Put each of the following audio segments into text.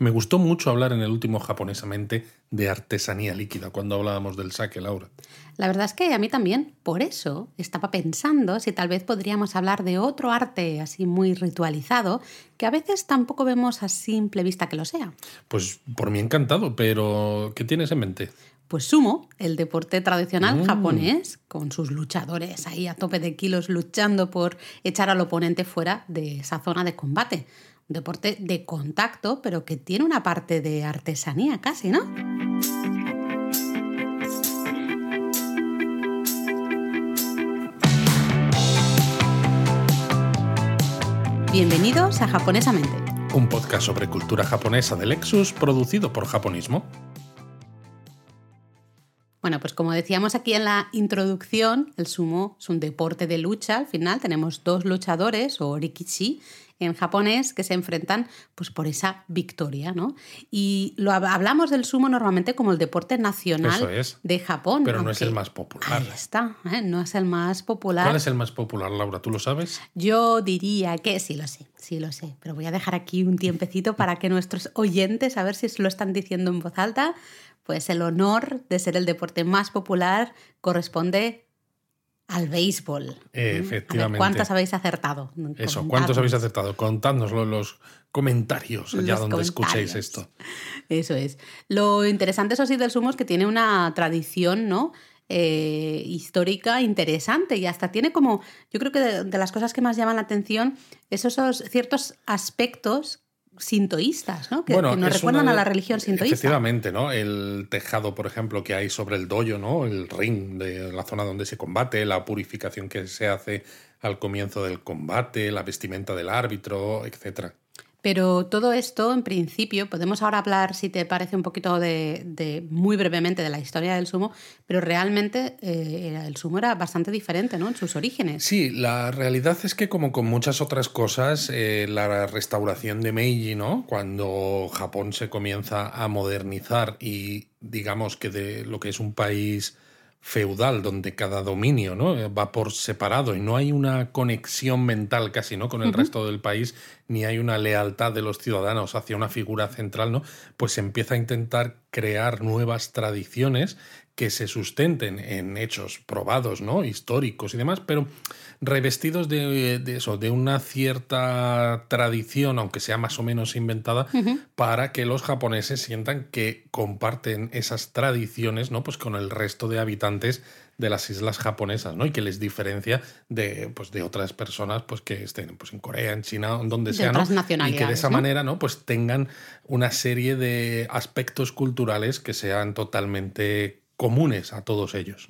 Me gustó mucho hablar en el último japonesamente de artesanía líquida cuando hablábamos del sake, Laura. La verdad es que a mí también, por eso estaba pensando si tal vez podríamos hablar de otro arte así muy ritualizado, que a veces tampoco vemos a simple vista que lo sea. Pues por mí encantado, pero ¿qué tienes en mente? Pues sumo, el deporte tradicional Mm. japonés, con sus luchadores ahí a tope de kilos luchando por echar al oponente fuera de esa zona de combate. Un deporte de contacto, pero que tiene una parte de artesanía casi, ¿no? Bienvenidos a Japonesamente. Un podcast sobre cultura japonesa de Lexus producido por Japonismo. Bueno, pues como decíamos aquí en la introducción, el sumo es un deporte de lucha. Al final tenemos dos luchadores, o rikishi, en japonés, que se enfrentan pues, por esa victoria, ¿no? Y lo hab- hablamos del sumo normalmente como el deporte nacional es. de Japón. Pero no es el más popular. Ahí está, ¿eh? no es el más popular. ¿Cuál es el más popular, Laura? ¿Tú lo sabes? Yo diría que sí lo sé, sí lo sé, pero voy a dejar aquí un tiempecito para que nuestros oyentes, a ver si lo están diciendo en voz alta, pues el honor de ser el deporte más popular corresponde al béisbol. Eh. A ver, efectivamente. ¿Cuántas habéis acertado? Eso, ¿cuántos habéis acertado? Contádnoslo en los comentarios, allá Los donde escuchéis esto. Eso es. Lo interesante, eso sí, del sumo es que tiene una tradición, ¿no? Eh, histórica interesante y hasta tiene como, yo creo que de, de las cosas que más llaman la atención es esos ciertos aspectos sintoístas, ¿no? Que, que nos recuerdan una a la religión sintoísta. Efectivamente, ¿no? El tejado, por ejemplo, que hay sobre el doyo, ¿no? El ring de la zona donde se combate, la purificación que se hace al comienzo del combate, la vestimenta del árbitro, etcétera. Pero todo esto, en principio, podemos ahora hablar, si te parece, un poquito de, de- muy brevemente de la historia del sumo, pero realmente eh, el sumo era bastante diferente, ¿no? En sus orígenes. Sí, la realidad es que como con muchas otras cosas, eh, la restauración de Meiji, ¿no? Cuando Japón se comienza a modernizar y digamos que de lo que es un país feudal donde cada dominio ¿no? Eh, va por separado y no hay una conexión mental casi ¿no? con el resto del país ni hay una lealtad de los ciudadanos hacia una figura central, ¿no? pues se empieza a intentar crear nuevas tradiciones que se sustenten en hechos probados, ¿no? históricos y demás, pero revestidos de, de eso, de una cierta tradición, aunque sea más o menos inventada, para que los japoneses sientan que comparten esas tradiciones, ¿no? Pues con el resto de habitantes de las islas japonesas, ¿no? Y que les diferencia de, pues, de otras personas pues, que estén pues, en Corea, en China, en donde De sea, ¿no? Y que de esa ¿no? manera, ¿no? Pues tengan una serie de aspectos culturales que sean totalmente comunes a todos ellos.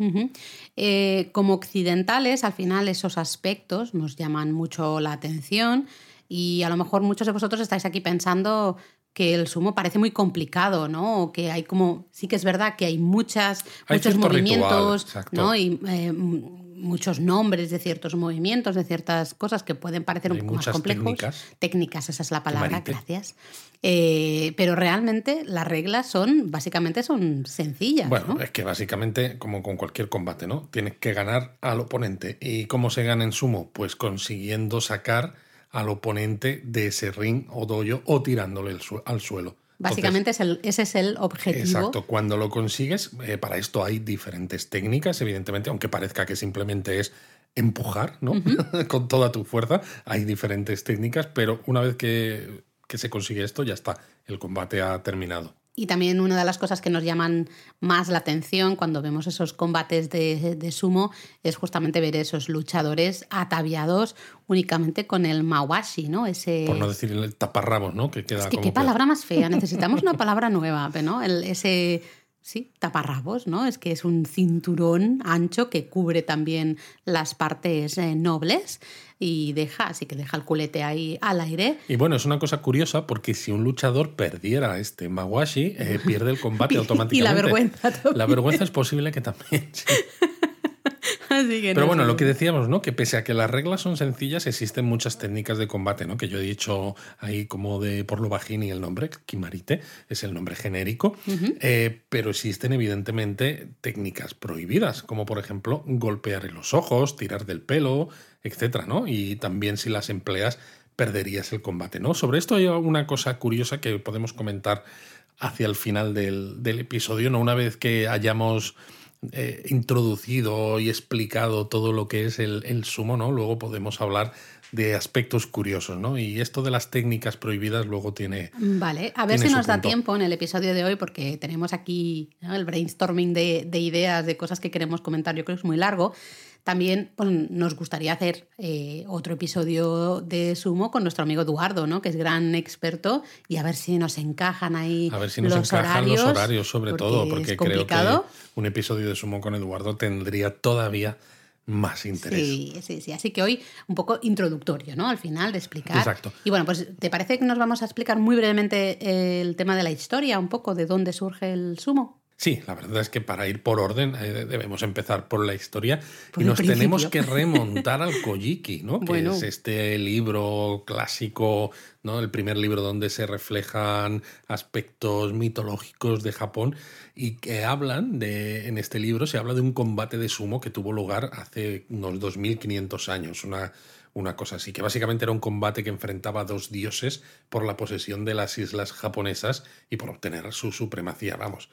Eh, como occidentales, al final esos aspectos nos llaman mucho la atención y a lo mejor muchos de vosotros estáis aquí pensando que el sumo parece muy complicado, ¿no? O que hay como, sí que es verdad que hay muchas, Hay muchos ritual, movimientos. ¿no? Y eh, muchos nombres de ciertos movimientos, de ciertas cosas que pueden parecer un poco más complejos. técnicas. Técnicas, esa es la palabra, gracias. Eh, pero realmente las reglas son, básicamente son sencillas, Bueno, ¿no? es que básicamente, como con cualquier combate, ¿no? Tienes que ganar al oponente. ¿Y cómo se gana en sumo? Pues consiguiendo sacar al oponente de ese ring o doyo o tirándole el su- al suelo. Entonces, Básicamente es el- ese es el objetivo. Exacto, cuando lo consigues, eh, para esto hay diferentes técnicas, evidentemente, aunque parezca que simplemente es empujar, ¿no? Con toda tu fuerza, hay diferentes técnicas, pero una vez que, que se consigue esto, ya está, el combate ha terminado. Y también una de las cosas que nos llaman más la atención cuando vemos esos combates de, de sumo es justamente ver esos luchadores ataviados únicamente con el mawashi, ¿no? Ese... Por no decir el taparrabos, ¿no? Que queda es que como qué palabra más fea. Necesitamos una palabra nueva, ¿no? El- ese sí, taparrabos, ¿no? Es que es un cinturón ancho que cubre también las partes eh, nobles y deja, así que deja el culete ahí al aire. Y bueno, es una cosa curiosa porque si un luchador perdiera este Mawashi, eh, pierde el combate Y la automáticamente. vergüenza también. La vergüenza es posible que también. sí. Así que Pero no bueno, lo que decíamos, ¿no? Que pese a que las reglas son sencillas, existen muchas técnicas de combate, ¿no? Que yo he dicho ahí como de por lo bajín y el nombre, Kimarite, es el nombre genérico. Eh, pero existen evidentemente técnicas prohibidas, como por ejemplo golpear en los ojos, tirar del pelo, etcétera, ¿no? Y también si las empleas perderías el combate, ¿no? Sobre esto hay una cosa curiosa que podemos comentar hacia el final del, episodio, ¿no? Una vez que hayamos eh, introducido y explicado todo lo que es el, el, sumo, ¿no? Luego podemos hablar de aspectos curiosos, ¿no? Y esto de las técnicas prohibidas luego tiene. Vale, a ver si nos da tiempo en el episodio de hoy, porque tenemos aquí el brainstorming de, de, ideas, de cosas que queremos comentar. Yo creo que es muy largo. También pues, nos gustaría hacer eh, otro episodio de Sumo con nuestro amigo Eduardo, ¿no? que es gran experto, y a ver si nos encajan ahí. A ver si nos encajan los horarios, sobre todo, porque creo que un episodio de Sumo con Eduardo tendría todavía más interés. Sí, sí, sí. Así que hoy un poco introductorio, ¿no? Al final de explicar. Exacto. Y bueno, pues ¿te parece que nos vamos a explicar muy brevemente el tema de la historia, un poco de dónde surge el sumo? Sí, la verdad es que para ir por orden eh, debemos empezar por la historia y nos tenemos que remontar al Kojiki, ¿no? Que es este libro clásico, ¿no? El primer libro donde se reflejan aspectos mitológicos de Japón y que hablan de, en este libro se habla de un combate de sumo que tuvo lugar hace unos 2500 años, una una cosa así, que básicamente era un combate que enfrentaba a dos dioses por la posesión de las islas japonesas y por obtener su supremacía, vamos.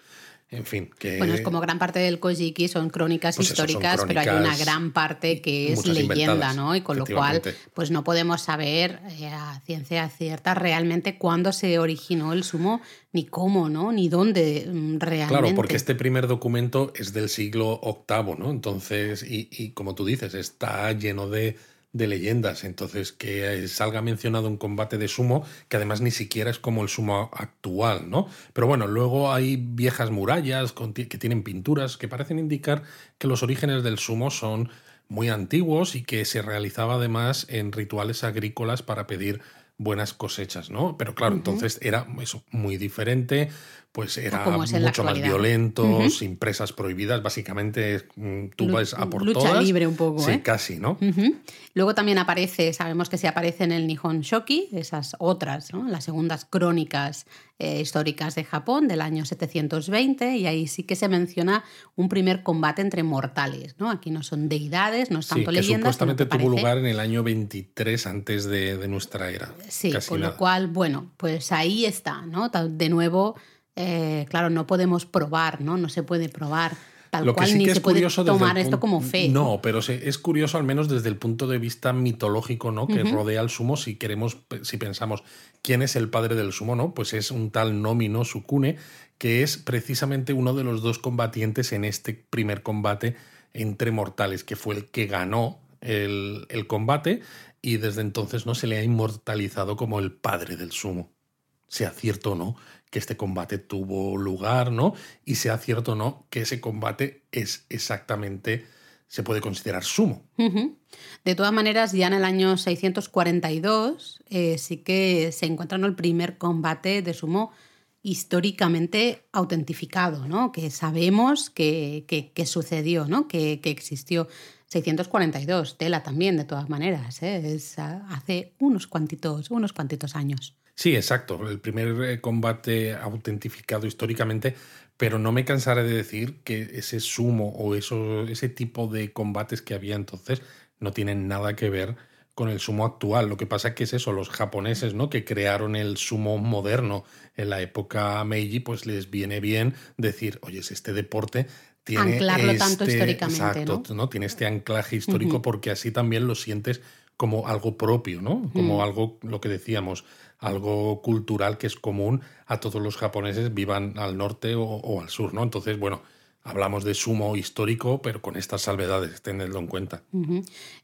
En fin, que... Bueno, es como gran parte del Kojiki, son crónicas pues históricas, pero hay una gran parte que es leyenda, ¿no? Y con lo cual, pues no podemos saber eh, a ciencia cierta realmente cuándo se originó el sumo, ni cómo, ¿no? Ni dónde realmente. Mm, claro, porque este primer documento es del siglo VIII, ¿no? Entonces, y, y como tú dices, está lleno de de leyendas. Entonces, que salga mencionado un combate de sumo, que además ni siquiera es como el sumo actual, ¿no? Pero bueno, luego hay viejas murallas que tienen pinturas que parecen indicar que los orígenes del sumo son muy antiguos y que se realizaba además en rituales agrícolas para pedir buenas cosechas, ¿no? Pero claro, entonces era eso, muy diferente, pues era mucho más violento, sin presas prohibidas, básicamente mm, tú vas a por lucha libre un poco, sí, ¿eh? casi, ¿no? Luego también aparece, sabemos que se aparece en el Nihon Shoki, esas otras, ¿no? las segundas crónicas eh, históricas de Japón del año 720, y ahí sí que se menciona un primer combate entre mortales, ¿no? Aquí no son deidades, no es tanto sí, que Supuestamente tuvo lugar en el año 23 antes de, nuestra era. Sí, con lo cual, bueno, pues ahí está, ¿no? De nuevo eh, claro, no podemos probar, ¿no? No se puede probar tal cual, ni se puede tomar esto como fe. No, pero es curioso al menos desde el punto de vista mitológico, ¿no? Que rodea al sumo, si queremos, si pensamos quién es el padre del sumo, ¿no? Pues es un tal Nomino Sukune, que es precisamente uno de los dos combatientes en este primer combate entre mortales, que fue el que ganó el, el combate y desde entonces no se le ha inmortalizado como el padre del sumo sea cierto o no que este combate tuvo lugar, ¿no? Y sea cierto o no que ese combate es exactamente, se puede considerar sumo. De todas maneras, ya en el año 642 eh, sí que se encuentra el primer combate de sumo históricamente autentificado, ¿no? Que sabemos que, que, sucedió, ¿no? Que, que, existió. 642, tela también, de todas maneras, ¿eh? es hace unos cuantitos, unos cuantitos años. Sí, exacto. El primer eh, combate autentificado históricamente, pero no me cansaré de decir que ese sumo o eso, ese tipo de combates que había entonces no tienen nada que ver con el sumo actual. Lo que pasa es que es eso, los japoneses, ¿no? Que crearon el sumo moderno en la época Meiji, pues les viene bien decir, oye, este deporte tiene anclarlo tanto este históricamente, exacto, ¿no? Tiene este anclaje histórico porque así también lo sientes como algo propio, ¿no? Como mm. algo, lo que decíamos, algo cultural que es común a todos los japoneses, vivan al norte o, al sur, ¿no? Entonces, bueno, hablamos de sumo histórico, pero con estas salvedades, tenedlo en cuenta.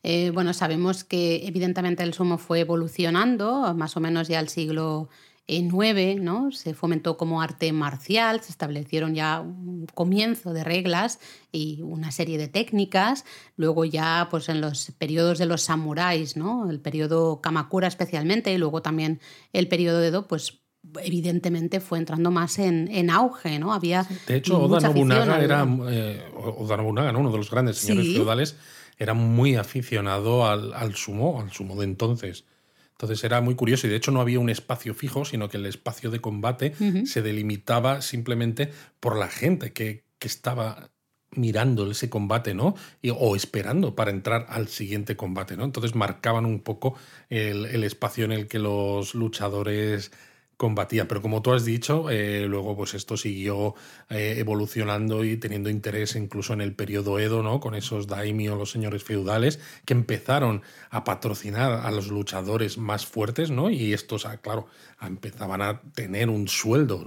Eh, bueno, sabemos que evidentemente el sumo fue evolucionando, más o menos ya al siglo 9 ¿no? se fomentó como arte marcial, se establecieron ya un comienzo de reglas y una serie de técnicas. Luego ya pues en los periodos de los samuráis, ¿no? el periodo Kamakura especialmente y luego también el periodo de Edo, pues evidentemente fue entrando más en, en auge, ¿no? Había de hecho, Oda Nobunaga era eh, Oda Nobunaga, uno de los grandes señores feudales, era muy aficionado al, al sumo, al sumo de entonces. Entonces era muy curioso y de hecho no había un espacio fijo, sino que el espacio de combate se delimitaba simplemente por la gente que, estaba mirando ese combate, ¿no? o esperando para entrar al siguiente combate, ¿no? Entonces marcaban un poco el, el espacio en el que los luchadores combatía. Pero como tú has dicho, eh, luego pues esto siguió eh, evolucionando y teniendo interés incluso en el periodo Edo, ¿no? Con esos daimyo, los señores feudales, que empezaron a patrocinar a los luchadores más fuertes, ¿no? Y estos, ah, claro, empezaban a tener un sueldo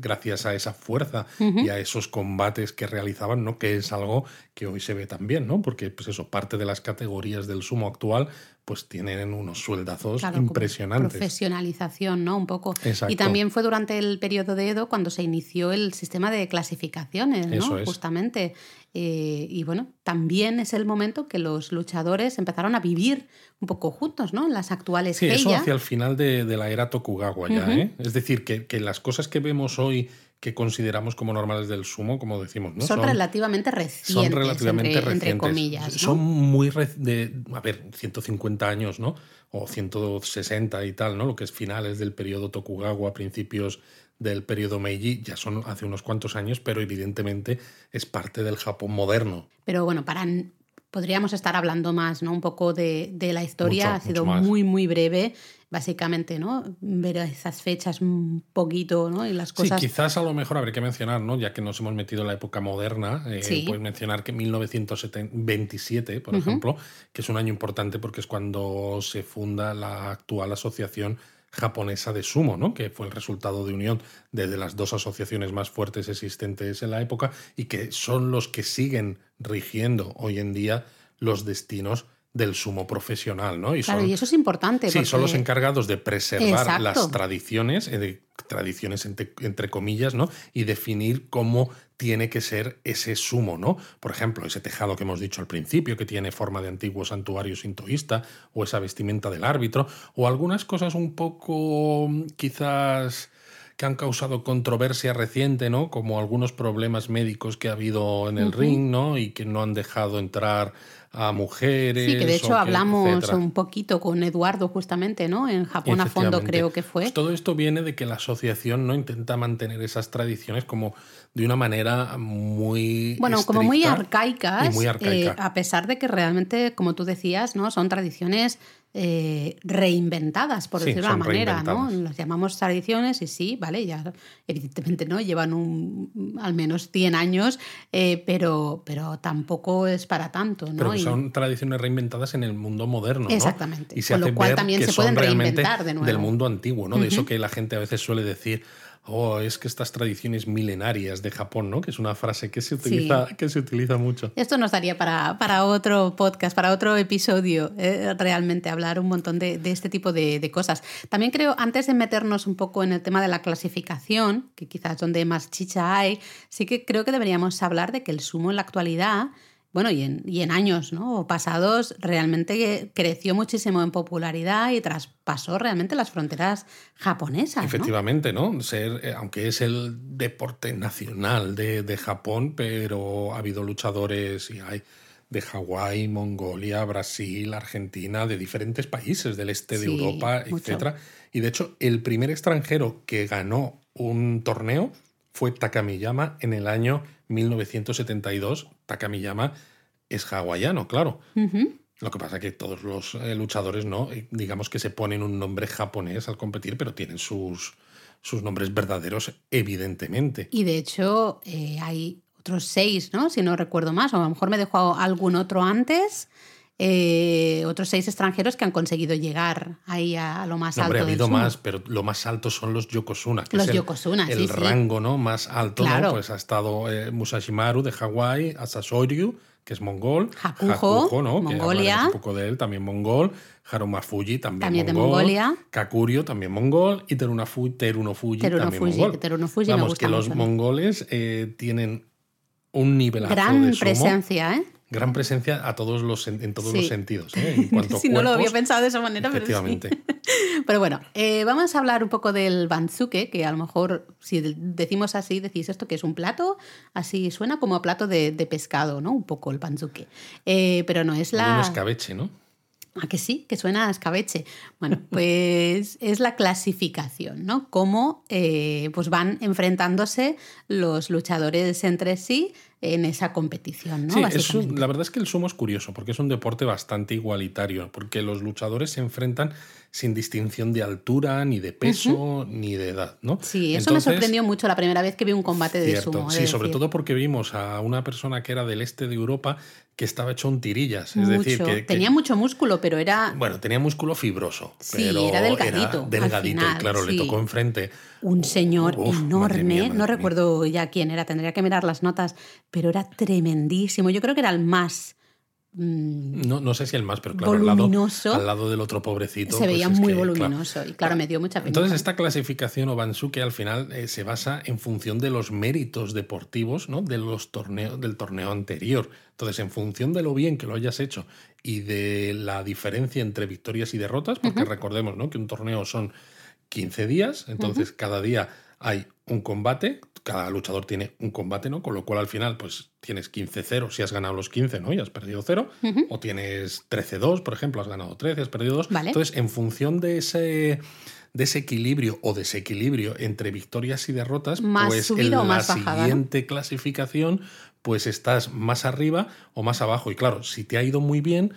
gracias a esa fuerza y a esos combates que realizaban, ¿no? Que es algo que hoy se ve también, ¿no? Porque, pues eso, parte de las categorías del sumo actual pues tienen unos sueldazos impresionantes. Profesionalización, ¿no? Un poco. Y también fue durante el periodo de Edo cuando se inició el sistema de clasificaciones, ¿no? Justamente. Eh, y bueno, también es el momento que los luchadores empezaron a vivir un poco juntos, ¿no? En las actuales Sí, eso hacia el final de, la era Tokugawa ya, ¿eh? Es decir, que, que las cosas que vemos hoy que consideramos como normales del sumo, como decimos, ¿no? Son, relativamente recientes. Son relativamente recientes. comillas, Son muy de, a ver, 150 años, ¿no? O 160 y tal, ¿no? Lo que es finales del periodo Tokugawa, principios del periodo Meiji, ya son hace unos cuantos años, pero evidentemente es parte del Japón moderno. Pero bueno, para podríamos estar hablando más, ¿no? Un poco de, la historia, ha sido muy, muy breve, básicamente, ¿no? Ver esas fechas un poquito, ¿no? Y las cosas... Sí, quizás a lo mejor habría que mencionar, ¿no? Ya que nos hemos metido en la época moderna, eh, pues mencionar que 1927, por ejemplo, que es un año importante porque es cuando se funda la actual asociación japonesa de sumo, ¿no? que fue el resultado de unión de, las dos asociaciones más fuertes existentes en la época y que son los que siguen rigiendo hoy en día los destinos del sumo profesional, ¿no? Y claro, y eso es importante. Sí, son los encargados de preservar las tradiciones, eh, tradiciones entre, comillas, ¿no? Y definir cómo tiene que ser ese sumo, ¿no? Por ejemplo, ese tejado que hemos dicho al principio, que tiene forma de antiguo santuario sintoísta, o esa vestimenta del árbitro, o algunas cosas un poco quizás que han causado controversia reciente, ¿no? Como algunos problemas médicos que ha habido en el ring, ¿no? Y que no han dejado entrar a mujeres. Sí, que de hecho hablamos un poquito con Eduardo justamente, ¿no? En Japón a fondo creo que fue. Pues todo esto viene de que la asociación no intenta mantener esas tradiciones como de una manera muy bueno como muy arcaicas muy eh, a pesar de que realmente como tú decías no son tradiciones eh, reinventadas, por decirlo de una manera, ¿no? Las llamamos tradiciones y sí, vale, ya evidentemente no llevan un, al menos 100 años, eh, pero, pero tampoco es para tanto, ¿no? Pero son tradiciones reinventadas en el mundo moderno, Exactamente. Y se Con lo cual también se pueden reinventar de nuevo. Del mundo antiguo, ¿no? De eso que la gente a veces suele decir, oh, es que estas tradiciones milenarias de Japón, ¿no? Que es una frase que se utiliza, que se utiliza mucho. Esto nos daría para, para otro podcast, para otro episodio, eh, realmente hablar un montón de, este tipo de, de, cosas. También creo, antes de meternos un poco en el tema de la clasificación, que quizás donde más chicha hay, sí que creo que deberíamos hablar de que el sumo en la actualidad bueno, y en, y en años ¿no? pasados realmente creció muchísimo en popularidad y traspasó realmente las fronteras japonesas. Efectivamente, ¿no? Ser, eh, aunque es el deporte nacional de, de Japón, pero ha habido luchadores y hay de Hawái, Mongolia, Brasil, Argentina, de diferentes países del este de Europa, etc. Y de hecho, el primer extranjero que ganó un torneo fue Takamiyama en el año 1972. Takamiyama es hawaiano, claro. Lo que pasa es que todos los eh, luchadores, ¿no? Eh, digamos que se ponen un nombre japonés al competir, pero tienen sus, sus nombres verdaderos, evidentemente. Y de hecho, eh, hay otros seis, ¿no? Si no recuerdo más, o a lo mejor me dejó algún otro antes. Eh, otros seis extranjeros que han conseguido llegar ahí a, lo más alto. ha habido más, pero lo más alto son los Yokozuna. Que los es Yokozuna, el, rango ¿no? más alto. ¿no? Pues ha estado eh, Musashimaru de Hawái, Asasoryu, que es mongol. Hakuho, ¿no? Mongolia. Que un poco de él, también mongol. Harumafuji, también, también mongol. de Mongolia. Kakurio, también mongol. Y Terunofuji, Terunofuji también mongol. Terunofuji Vamos, que los mongoles eh, tienen un nivel Gran presencia, ¿eh? Gran presencia a todos los, en todos los sentidos. ¿eh? En si no lo había pensado de esa manera, efectivamente. pero Pero bueno, eh, vamos a hablar un poco del banzuke, que a lo mejor si decimos así, decís esto que es un plato, así suena como a plato de, pescado, ¿no? Un poco el banzuke. Eh, pero no es la... Un escabeche, ¿no? ¿A que sí? Que suena a escabeche. Bueno, pues es la clasificación, ¿no? Cómo pues van enfrentándose los luchadores entre sí en esa competición, ¿no? Sí, eso, la verdad es que el sumo es curioso, porque es un deporte bastante igualitario, porque los luchadores se enfrentan sin distinción de altura, ni de peso, ni de edad, ¿no? Sí, eso me sorprendió mucho la primera vez que vi un combate de sumo. Sí, sobre todo porque vimos a una persona que era del este de Europa que estaba hecho un tirillas. Es decir, que, tenía mucho músculo, pero era. Bueno, tenía músculo fibroso. Sí, era delgadito. delgadito, y claro, le tocó enfrente. Un señor enorme, no recuerdo ya quién era, tendría que mirar las notas, pero era tremendísimo. Yo creo que era el más Mm. No, no sé si el más, pero claro, al lado, al lado, del otro pobrecito. Se veía pues muy voluminoso y claro, me dio mucha pena. Entonces, esta clasificación o Bansuke al final eh, se basa en función de los méritos deportivos ¿no? de los torneos, del torneo anterior. Entonces, en función de lo bien que lo hayas hecho y de la diferencia entre victorias y derrotas, porque recordemos ¿no? que un torneo son 15 días, entonces cada día hay un combate, cada luchador tiene un combate, ¿no? Con lo cual al final, pues tienes 15-0 si has ganado los 15, ¿no? Y has perdido 0. O tienes 13-2, por ejemplo, has ganado 13, has perdido 2. Entonces, en función de ese, de ese equilibrio o desequilibrio entre victorias y derrotas, pues en la siguiente clasificación, pues estás más arriba o más abajo. Y claro, si te ha ido muy bien,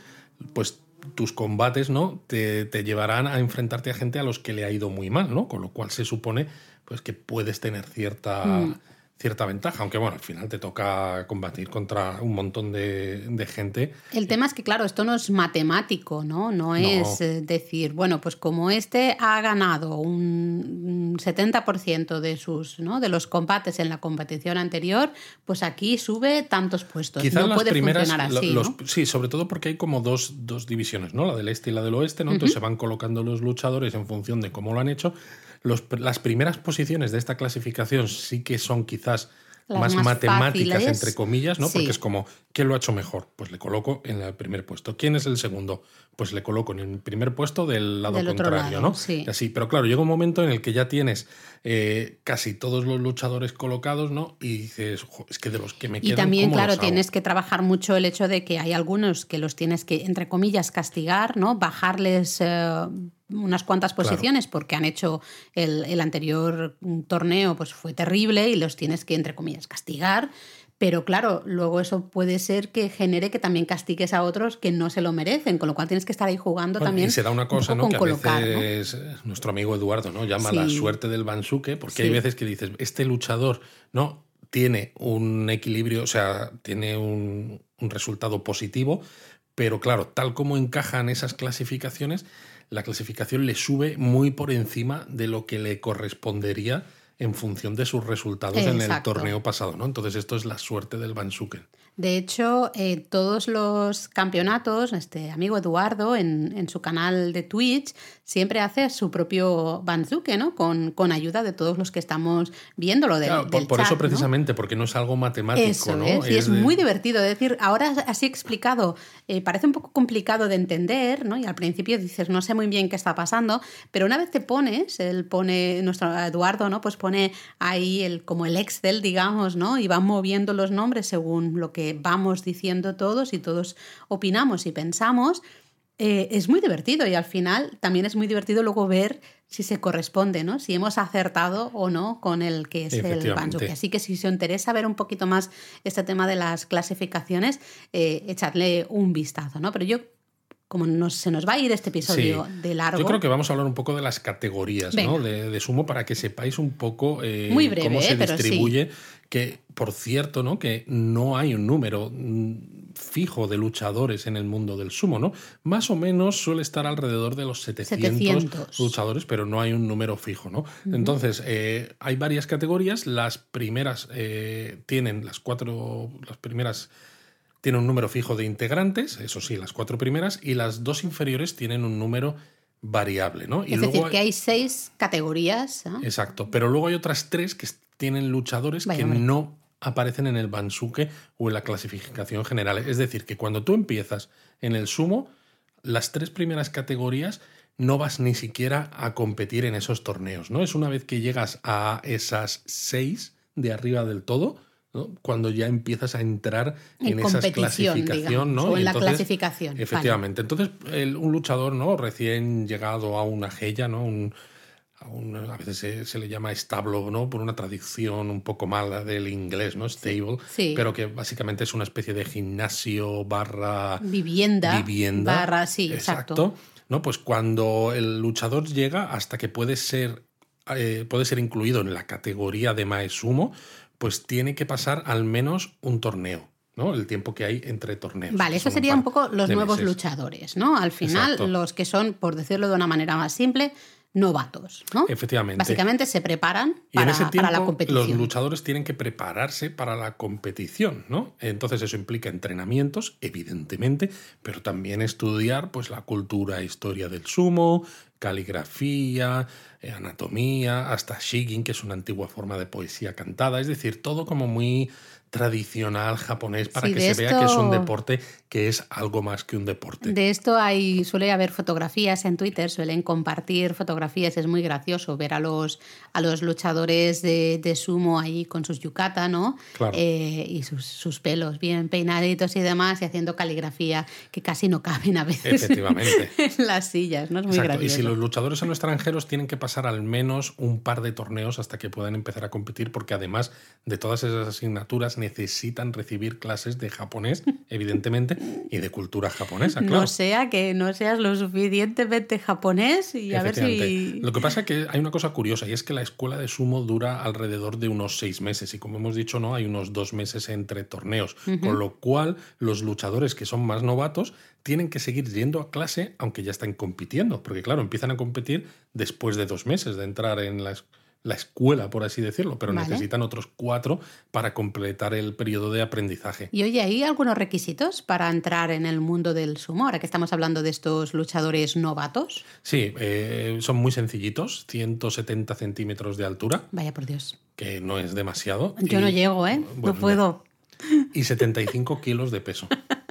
pues tus combates, ¿no? Te, te, llevarán a enfrentarte a gente a los que le ha ido muy mal, ¿no? Con lo cual se supone pues que puedes tener cierta, mm. Cierta ventaja, aunque bueno, al final te toca combatir contra un montón de, gente. El tema es que, claro, esto no es matemático, ¿no? No es eh, decir, bueno, pues como este ha ganado un 70% de sus, ¿no? de los combates en la competición anterior, pues aquí sube tantos puestos. no puede funcionar así. Sí, sobre todo porque hay como dos, dos, divisiones, ¿no? La del este y la del oeste, ¿no? Entonces se van colocando los luchadores en función de cómo lo han hecho las primeras posiciones de esta clasificación sí que son quizás más, matemáticas, entre comillas, ¿no? Porque es como, ¿quién lo ha hecho mejor? Pues le coloco en el primer puesto. ¿Quién es el segundo? Pues le coloco en el primer puesto del lado contrario, ¿no? Sí. Así, pero claro, llega un momento en el que ya tienes eh, casi todos los luchadores colocados, ¿no? Y dices, es que de los que me quedan. Y también, claro, tienes que trabajar mucho el hecho de que hay algunos que los tienes que, entre comillas, castigar, ¿no? Bajarles. Eh, unas cuantas posiciones porque han hecho el, anterior torneo, pues fue terrible y los tienes que, entre comillas, castigar. Pero claro, luego eso puede ser que genere que también castigues a otros que no se lo merecen, con lo cual tienes que estar ahí jugando también. Y se da una cosa, ¿no? Que a veces nuestro amigo Eduardo, ¿no? Llama la suerte del Bansuke, porque hay veces que dices, este luchador, ¿no? Tiene un equilibrio, o sea, tiene un, un resultado positivo, pero claro, tal como encajan esas clasificaciones, la clasificación le sube muy por encima de lo que le correspondería en función de sus resultados en el torneo pasado, ¿no? Entonces esto es la suerte del Bansuken. De hecho, eh, todos los campeonatos, este amigo Eduardo en, su canal de Twitch siempre hace su propio Banzuke, ¿no? Con, con ayuda de todos los que estamos viéndolo de, claro, por, eso precisamente, porque no es algo matemático, ¿no? Es, y es, muy divertido. Es decir, ahora así explicado, eh, parece un poco complicado de entender, ¿no? Y al principio dices, no sé muy bien qué está pasando, pero una vez te pones, él pone, nuestro Eduardo, ¿no? Pues pone ahí el, como el Excel, digamos, ¿no? Y va moviendo los nombres según lo que vamos diciendo todos y todos opinamos y pensamos, eh, es muy divertido y al final también es muy divertido luego ver si se corresponde, ¿no? Si hemos acertado o no con el que es el banjo. Así que si os interesa ver un poquito más este tema de las clasificaciones, eh, echadle un vistazo, ¿no? Pero yo como se nos va a ir este episodio de largo. Yo creo que vamos a hablar un poco de las categorías ¿no? de, sumo para que sepáis un poco eh, cómo se distribuye. Que, por cierto, ¿no? que no hay un número mm, fijo de luchadores en el mundo del sumo, ¿no? Más o menos suele estar alrededor de los 700, luchadores, pero no hay un número fijo, ¿no? Entonces, eh, hay varias categorías. Las primeras eh, tienen las cuatro, las primeras tiene un número fijo de integrantes, eso sí, las cuatro primeras, y las dos inferiores tienen un número variable, ¿no? es decir, que hay seis categorías. Exacto, pero luego hay otras tres que tienen luchadores que no aparecen en el Bansuke o en la clasificación general. Es decir, que cuando tú empiezas en el sumo, las tres primeras categorías no vas ni siquiera a competir en esos torneos, ¿no? Es una vez que llegas a esas seis de arriba del todo, cuando ya empiezas a entrar en, esa clasificación, ¿no? O en la clasificación. Efectivamente. Entonces, un luchador, ¿no? Recién llegado a una gella, ¿no? Un, a, veces se, le llama establo, ¿no? Por una traducción un poco mala del inglés, ¿no? Stable. Sí. Pero que básicamente es una especie de gimnasio barra... Vivienda. Vivienda. Barra, sí, exacto. ¿no? Pues cuando el luchador llega hasta que puede ser, eh, puede ser incluido en la categoría de Maesumo, pues tiene que pasar al menos un torneo. ¿no? El tiempo que hay entre torneos. Vale, eso sería un poco los nuevos luchadores, ¿no? Al final, los que son, por decirlo de una manera más simple, novatos, ¿no? Efectivamente. Básicamente se preparan para, la competición. Los luchadores tienen que prepararse para la competición, ¿no? Entonces eso implica entrenamientos, evidentemente, pero también estudiar pues la cultura e historia del sumo, caligrafía, eh, anatomía, hasta shigin, que es una antigua forma de poesía cantada, es decir, todo como muy tradicional japonés para que se vea que es un deporte que es algo más que un deporte. De esto hay, suele haber fotografías en Twitter, suelen compartir fotografías, es muy gracioso ver a los, a los luchadores de, sumo ahí con sus yukata, ¿no? Eh, y sus, pelos bien peinaditos y demás, y haciendo caligrafía que casi no caben a veces Efectivamente. en las sillas, ¿no? Es muy gracioso. Y si los luchadores son extranjeros tienen que pasar al menos un par de torneos hasta que puedan empezar a competir, porque además de todas esas asignaturas necesitan recibir clases de japonés, evidentemente, y de cultura japonesa, claro. No sea que no seas lo suficientemente japonés y a ver si... Lo que pasa es que hay una cosa curiosa y es que la escuela de sumo dura alrededor de unos seis meses y como hemos dicho, no hay unos dos meses entre torneos, con lo cual los luchadores que son más novatos tienen que seguir yendo a clase aunque ya están compitiendo, porque claro, empiezan a competir después de dos meses de entrar en la escuela la escuela, por así decirlo, pero necesitan otros cuatro para completar el periodo de aprendizaje. Y oye, ¿hay algunos requisitos para entrar en el mundo del sumo? Ahora que estamos hablando de estos luchadores novatos. Sí, eh, son muy sencillitos, 170 centímetros de altura. Vaya por Dios. Que no es demasiado. Yo no llego, ¿eh? no puedo. Y 75 kilos de peso.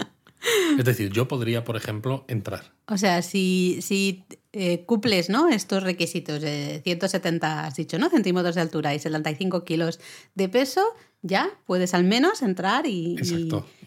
Es decir, yo podría, por ejemplo, entrar. O sea, si, si eh, cumples ¿no? estos requisitos de 170, has dicho, ¿no? centímetros de altura y 75 kilos de peso, ya puedes al menos entrar y,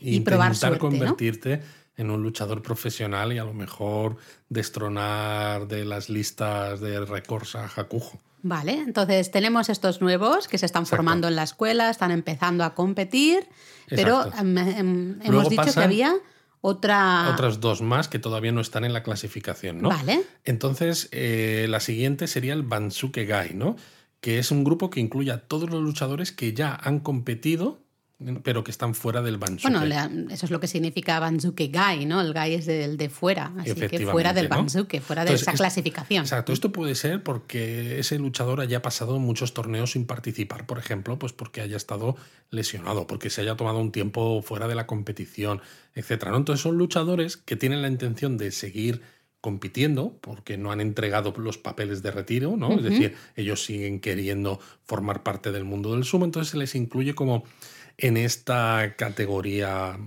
y, probar suerte, convertirte en un luchador profesional y a lo mejor destronar de las listas de Recorsa a Hakujo. Vale, entonces tenemos estos nuevos que se están formando en la escuela, están empezando a competir, pero em, em, hemos dicho que había otra... Otras dos más que todavía no están en la clasificación, ¿no? Vale. Entonces, eh, la siguiente sería el Bansuke Gai, ¿no? Que es un grupo que incluye a todos los luchadores que ya han competido pero que están fuera del Bansuke. Bueno, eso es lo que significa Bansuke Gai, ¿no? El Gai es del de fuera, así que fuera del Bansuke, fuera de esa clasificación. Exacto, esto puede ser porque ese luchador haya pasado muchos torneos sin participar, por ejemplo, pues porque haya estado lesionado, porque se haya tomado un tiempo fuera de la competición, etcétera. Entonces son luchadores que tienen la intención de seguir compitiendo porque no han entregado los papeles de retiro, ¿no? Es decir, ellos siguen queriendo formar parte del mundo del sumo, entonces se les incluye como en esta categoría.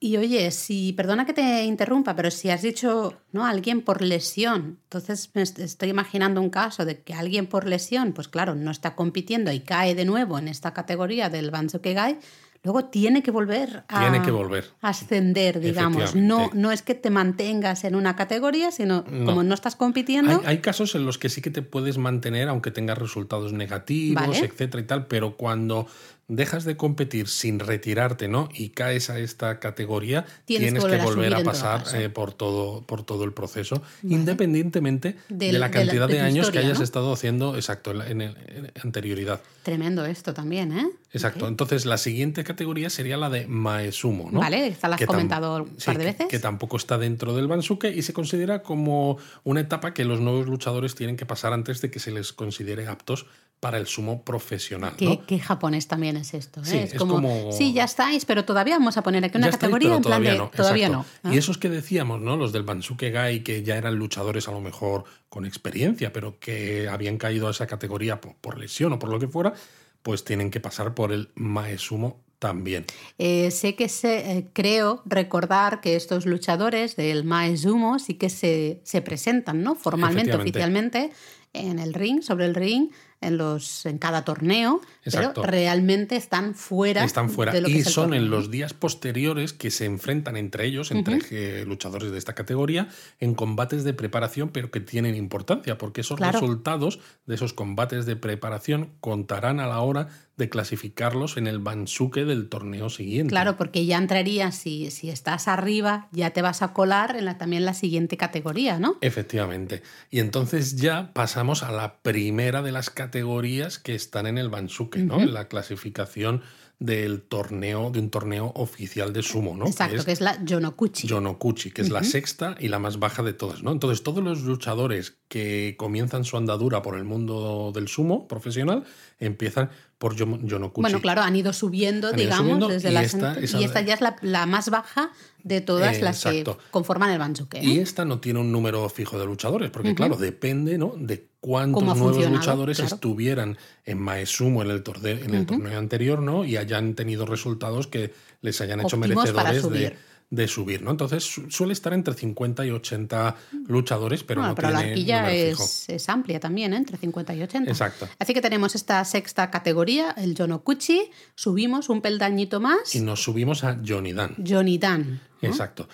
Y oye, si, perdona que te interrumpa, pero si has dicho, ¿no? Alguien por lesión, entonces me estoy imaginando un caso de que alguien por lesión, pues claro, no está compitiendo y cae de nuevo en esta categoría del Bansukegai, luego tiene que volver a tiene que volver. ascender, digamos. No, no es que te mantengas en una categoría, sino como no estás compitiendo. Hay, casos en los que sí que te puedes mantener, aunque tengas resultados negativos, etcétera y tal, pero cuando dejas de competir sin retirarte, ¿no? Y caes a esta categoría, tienes, que volver a, pasar eh, por, todo, por todo el proceso, independientemente de la cantidad de, años que hayas estado haciendo, exacto, en, anterioridad. Tremendo esto también, ¿eh? Exacto. Entonces, la siguiente categoría sería la de Maesumo, ¿no? Vale, esta la has comentado un par de veces. Que, que, tampoco está dentro del Bansuke y se considera como una etapa que los nuevos luchadores tienen que pasar antes de que se les considere aptos para el sumo profesional. ¿Qué, japonés también es esto? ¿eh? es, como, sí, ya estáis, pero todavía vamos a poner aquí una categoría en plan de no, todavía no. Y esos que decíamos, ¿no? Los del Bansuke Gai, que ya eran luchadores a lo mejor con experiencia, pero que habían caído a esa categoría por, lesión o por lo que fuera, pues tienen que pasar por el Maesumo también. Eh, sé que se, eh, creo recordar que estos luchadores del Maesumo sí que se, se presentan, ¿no? Formalmente, oficialmente, en el ring, sobre el ring, en, los, en cada torneo, Exacto. pero realmente están fuera. Están fuera. de lo que y es el son torneo. en los días posteriores que se enfrentan entre ellos, entre luchadores de esta categoría, en combates de preparación, pero que tienen importancia, porque esos Claro. resultados de esos combates de preparación contarán a la hora de clasificarlos en el Bansuke del torneo siguiente. Claro, porque ya entrarías, si, si estás arriba, ya te vas a colar en la, también la siguiente categoría, ¿no? Efectivamente. Y entonces ya pasamos a la primera de las categorías que están en el Bansuke, ¿no? En la clasificación del torneo, de un torneo oficial de sumo, ¿no? Exacto, que es, la Yonokuchi. Yonokuchi, que es la sexta y la más baja de todas, ¿no? Entonces, todos los luchadores que comienzan su andadura por el mundo del sumo profesional empiezan por Yo- Yonokuchi. Bueno, claro, han ido subiendo, Han ido digamos, subiendo desde y la esta- esa- y esta ya es la, la más baja de todas Eh, las exacto. que conforman el Bansuke. ¿eh? Y esta no tiene un número fijo de luchadores, porque claro, depende ¿no? de cuántos nuevos luchadores claro. estuvieran en Maesumo en el, torde- en el torneo anterior, ¿no? Y hayan tenido resultados que les hayan hecho merecedores de. De subir, ¿no? Entonces su- suele estar entre 50 y 80 luchadores, pero Bueno, no pero la tiene horquilla es, es amplia también, ¿eh? entre 50 y 80. Exacto. Así que tenemos esta sexta categoría, el Yonokuchi, subimos un peldañito más, Y nos subimos a Johnny Dan. Johnny Dan. ¿no? Exacto.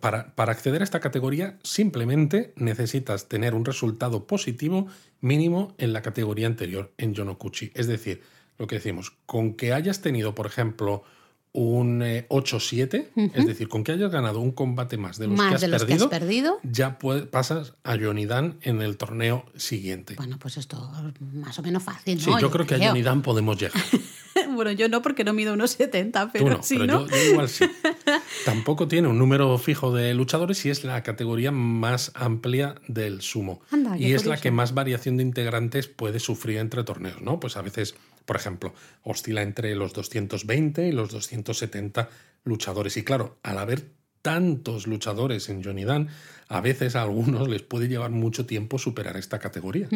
Para, para acceder a esta categoría simplemente necesitas tener un resultado positivo mínimo en la categoría anterior, en Yonokuchi. Es decir, lo que decimos, con que hayas tenido, por ejemplo, un eh, 8-7, es decir, con que hayas ganado un combate más de los, Más que, has de los que perdido, has perdido. ya pasas a Yonidan en el torneo siguiente. Bueno, pues esto más o menos fácil, sí, ¿no? yo creo que a Yonidan podemos llegar. bueno, yo no, porque no mido unos 70, pero Tú no, sí, pero ¿no? Yo, yo igual sí. Tampoco tiene un número fijo de luchadores y es la categoría más amplia del sumo. Anda, y es la que más variación de integrantes puede sufrir entre torneos, ¿no? Pues a veces, por ejemplo, oscila entre los 220 y los 270 luchadores. Y claro, al haber tantos luchadores en Johnny Dan, a veces a algunos les puede llevar mucho tiempo superar esta categoría.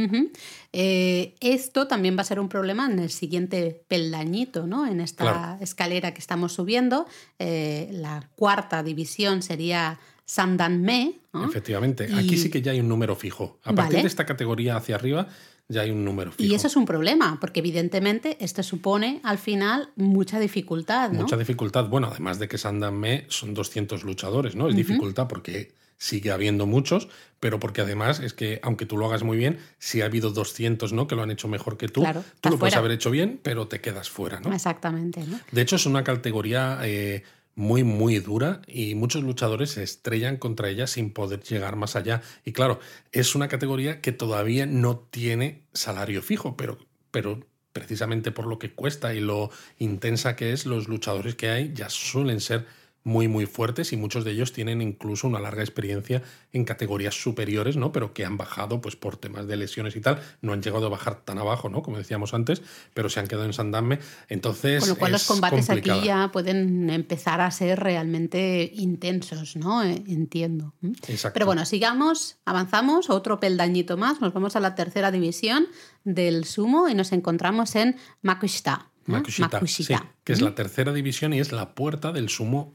Eh, esto también va a ser un problema en el siguiente peldañito, ¿no? En esta Claro. escalera que estamos subiendo. Eh, la cuarta división sería Sandanme, ¿no? Efectivamente, Y- aquí sí que ya hay un número fijo. A partir Vale. de esta categoría hacia arriba ya hay un número fijo. Y eso es un problema, porque evidentemente esto supone al final mucha dificultad, ¿no? Mucha dificultad. Bueno, además de que Sandanme son 200 luchadores, ¿no? Es dificultad porque sigue habiendo muchos, pero porque además es que, aunque tú lo hagas muy bien, si ha habido 200, ¿no? Que lo han hecho mejor que tú, Claro, tú lo puedes haber hecho bien, pero te quedas fuera, ¿no? Exactamente, ¿no? De hecho, es una categoría eh, muy, muy dura y muchos luchadores se estrellan contra ella sin poder llegar más allá. Y claro, es una categoría que todavía no tiene salario fijo, pero, pero precisamente por lo que cuesta y lo intensa que es, los luchadores que hay ya suelen ser muy muy fuertes y muchos de ellos tienen incluso una larga experiencia en categorías superiores, ¿no? Pero que han bajado pues por temas de lesiones y tal, no han llegado a bajar tan abajo, ¿no? Como decíamos antes, pero se han quedado en Sandamme. Entonces, Con lo cual los es combates complicada. aquí ya pueden empezar a ser realmente intensos, ¿no? Eh, Entiendo. ¿Mm? Exacto. Pero bueno, sigamos, avanzamos, otro peldañito más, nos vamos a la tercera división del sumo y nos encontramos en Makushita. Makushita, Makushita. sí, que es la tercera división y es la puerta del sumo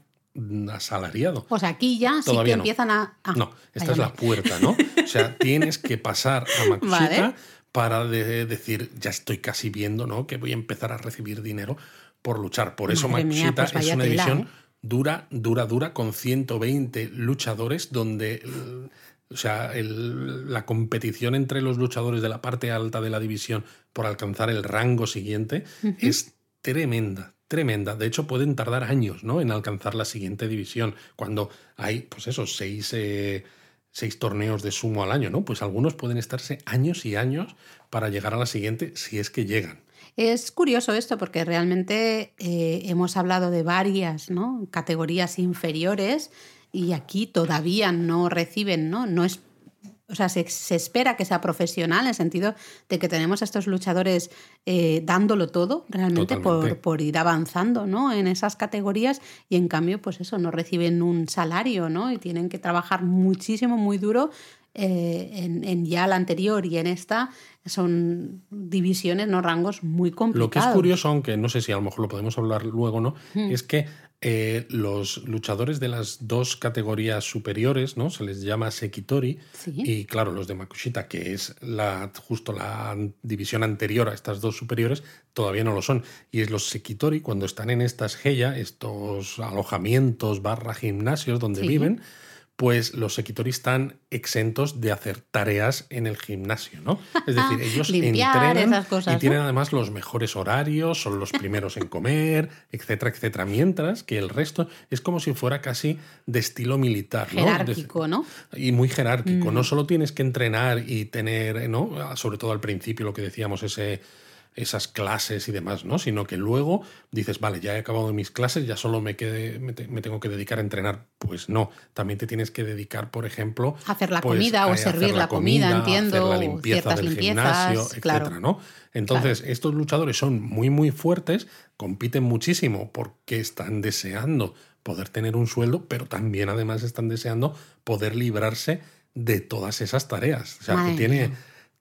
asalariado. O sea, aquí ya sí que Todavía no. empiezan a... ah, no, esta es la puerta, ¿no? O sea, tienes que pasar a Vale. para de- decir, ya estoy casi viendo, ¿no? Que voy a empezar a recibir dinero por luchar. Por eso Madre mía, pues es una tela, división ¿eh? dura, dura, dura, con 120 luchadores donde... o sea, el- la competición entre los luchadores de la parte alta de la división por alcanzar el rango siguiente es tremenda, tremenda. De hecho, pueden tardar años ¿no? en alcanzar la siguiente división, cuando hay, pues eso, seis, eh, seis torneos de sumo al año, ¿no? Pues algunos pueden estarse años y años para llegar a la siguiente si es que llegan. Es curioso esto porque realmente eh, hemos hablado de varias ¿no? categorías inferiores y aquí todavía no reciben, ¿no? No es, o sea, se, se espera que sea profesional en el sentido de que tenemos a estos luchadores eh, dándolo todo realmente por, por ir avanzando ¿no? en esas categorías y en cambio, pues eso, no reciben un salario ¿no? y tienen que trabajar muchísimo, muy duro eh, en, en, ya la anterior y en esta son divisiones, no rangos muy complicados. Lo que es curioso, aunque no sé si a lo mejor lo podemos hablar luego, ¿no? Hmm. Es que eh, los luchadores de las dos categorías superiores, ¿no? Se les llama Sekitori. Y claro, los de Makushita, que es la, justo la división anterior a estas dos superiores, todavía no lo son. Y es los Sekitori, cuando están en estas Heya, estos alojamientos barra gimnasios donde viven, pues los Sekitori están exentos de hacer tareas en el gimnasio, ¿no? Es decir, ellos entrenan y tienen además los mejores horarios, son los primeros en comer, etcétera, etcétera, mientras que el resto es como si fuera casi de estilo militar, ¿no? Jerárquico, ¿no? Y muy jerárquico. No mm. solo tienes que entrenar y tener, ¿no? Sobre todo al principio lo que decíamos, ese esas clases y demás, ¿no? Sino que luego dices, vale, ya he acabado mis clases, ya solo me, quede, me, tengo que dedicar a entrenar. Pues no, también te tienes que dedicar, por ejemplo, a hacer la pues, comida o servir la, comida, entiendo, hacer la limpieza del gimnasio, etcétera, ¿no? Entonces, estos luchadores son muy, muy fuertes, compiten muchísimo porque están deseando poder tener un sueldo, pero también además están deseando poder librarse de todas esas tareas. O sea, que tiene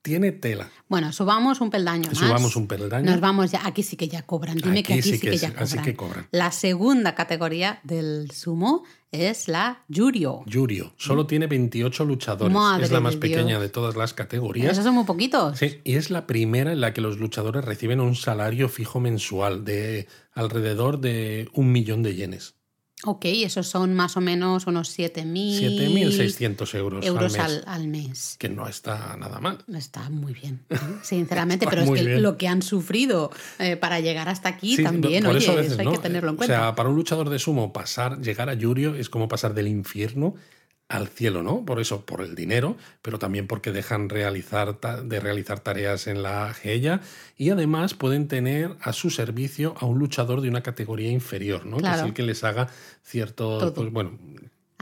tiene tela. Bueno, subamos un peldaño más. Subamos un peldaño. Nos vamos ya. Aquí sí que ya cobran. Dime que aquí sí, que, ya cobran. La segunda categoría del sumo es la Yurio. Yurio. Solo tiene 28 luchadores. es la más pequeña de todas las categorías. Esos son muy poquitos. Sí, y es la primera en la que los luchadores reciben un salario fijo mensual de alrededor de un millón de yenes. Ok, esos son más o menos unos 7.000... 7.600 euros, euros al mes, al, mes. Que no está nada mal. Está muy bien, sinceramente, pero es que lo que han sufrido eh, para llegar hasta aquí también, oye, eso, hay que tenerlo en cuenta. O sea, para un luchador de sumo, pasar, llegar a Yurio es como pasar del infierno al cielo, ¿no? Por eso, por el dinero, pero también porque dejan realizar de realizar tareas en la GEA y además pueden tener a su servicio a un luchador de una categoría inferior, ¿no? Que es el que les haga cierto, pues, bueno,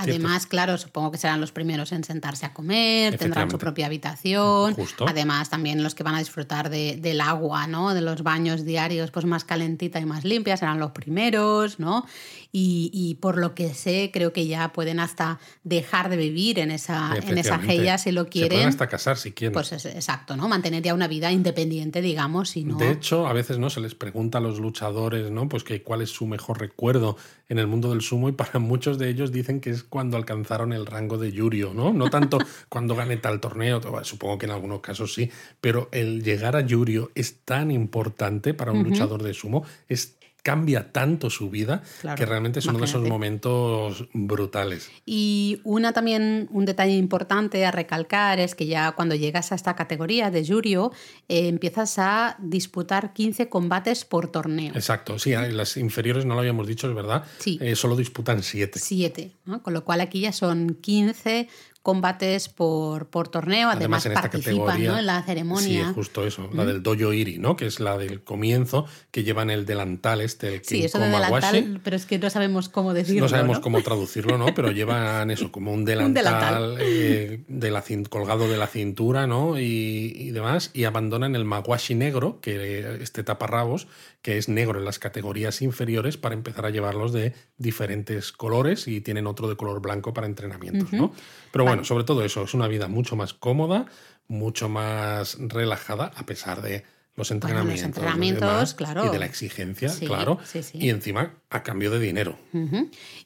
Además, claro, supongo que serán los primeros en sentarse a comer, tendrán su propia habitación. Además, también los que van a disfrutar de, del agua, ¿no? De los baños diarios, pues más calentita y más limpia, serán los primeros, ¿no? Y, por lo que sé, creo que ya pueden hasta dejar de vivir en esa, en esa si lo quieren. Se pueden hasta casar si quieren. Pues es, exacto, ¿no? Mantener ya una vida independiente, digamos, si no... De hecho, a veces no se les pregunta a los luchadores, ¿no? Pues que cuál es su mejor recuerdo en el mundo del sumo y para muchos de ellos dicen que es cuando alcanzaron el rango de Yurio, ¿no? No tanto cuando gane tal torneo, supongo que en algunos casos sí, pero el llegar a Yurio es tan importante para un luchador de sumo, es cambia tanto su vida que realmente es uno de esos momentos brutales. Y una también, un detalle importante a recalcar es que ya cuando llegas a esta categoría de Yurio, eh, empiezas a disputar 15 combates por torneo. Exacto, sí, las inferiores no lo habíamos dicho, es verdad. Sí. Eh, solo disputan 7. 7, con lo cual aquí ya son 15 combates por, por torneo, además, participan en la ceremonia. Sí, justo eso, la del dojo iri, ¿no? que es la del comienzo, que llevan el delantal este, el Sí, eso delantal, pero es que no sabemos cómo decirlo. No sabemos cómo traducirlo, ¿no? pero llevan eso, como un delantal, eh, de la, colgado de la cintura ¿no? y, y, demás, y abandonan el mawashi negro, que este taparrabos, que es negro en las categorías inferiores, para empezar a llevarlos de diferentes colores y tienen otro de color blanco para entrenamientos. ¿no? Pero bueno, sobre todo eso, es una vida mucho más cómoda, mucho más relajada, a pesar de los entrenamientos, claro. y de la exigencia, claro. y encima a cambio de dinero.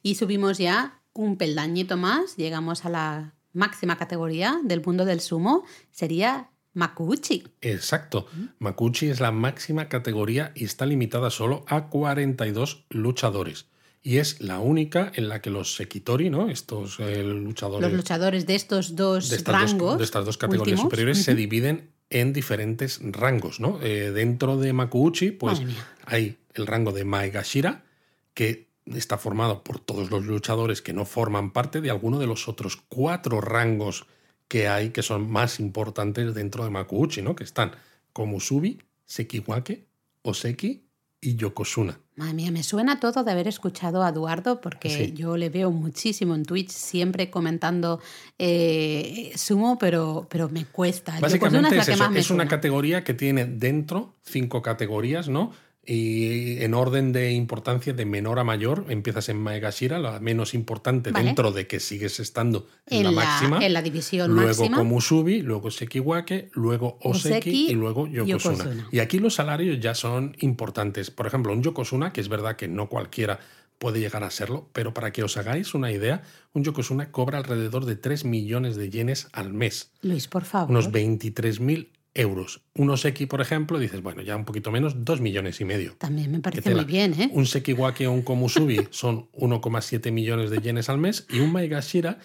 Y subimos ya un peldañito más, llegamos a la máxima categoría del mundo del sumo, sería Makuuchi. Exacto. Makuuchi es la máxima categoría y está limitada solo a 42 luchadores y es la única en la que los Sekitori, ¿no? Estos eh, luchadores. Los luchadores de estos dos rangos. de estas dos categorías superiores se dividen en diferentes rangos, ¿no? Eh, dentro de Makuuchi, pues hay el rango de Maegashira, que está formado por todos los luchadores que no forman parte de alguno de los otros cuatro rangos que hay que son más importantes dentro de Makuuchi, ¿no? Que están Komusubi, Sekiwake, Oseki y Yokozuna. Madre mía, me suena todo de haber escuchado a Eduardo porque yo le veo muchísimo en Twitch, siempre comentando eh, sumo, pero, pero me cuesta. Básicamente es, es, una categoría que tiene dentro cinco categorías, ¿no? Y en orden de importancia de menor a mayor, empiezas en Maegashira, la menos importante Vale. dentro de que sigues estando en, En la, la- máxima. en la división luego máxima. Komusubi, luego Sekiwake, luego Oseki, Oseki, y luego. Yokozuna. Y aquí los salarios ya son importantes. Por ejemplo, un Yokozuna, que es verdad que no cualquiera puede llegar a serlo, pero para que os hagáis una idea, un Yokozuna cobra alrededor de 3 millones de yenes al mes Luis, por favor. unos 23.000 euros. Un Oseki, por ejemplo, dices, bueno, ya un poquito menos, 2 millones y medio. También me parece muy bien, ¿eh? Un Sekiwake o un Komusubi son 1,7 millones de yenes al mes y un Maegashira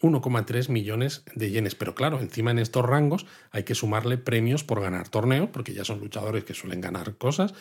1,3 millones de yenes. Pero claro, encima en estos rangos hay que sumarle premios por ganar torneos, porque ya son luchadores que suelen ganar cosas,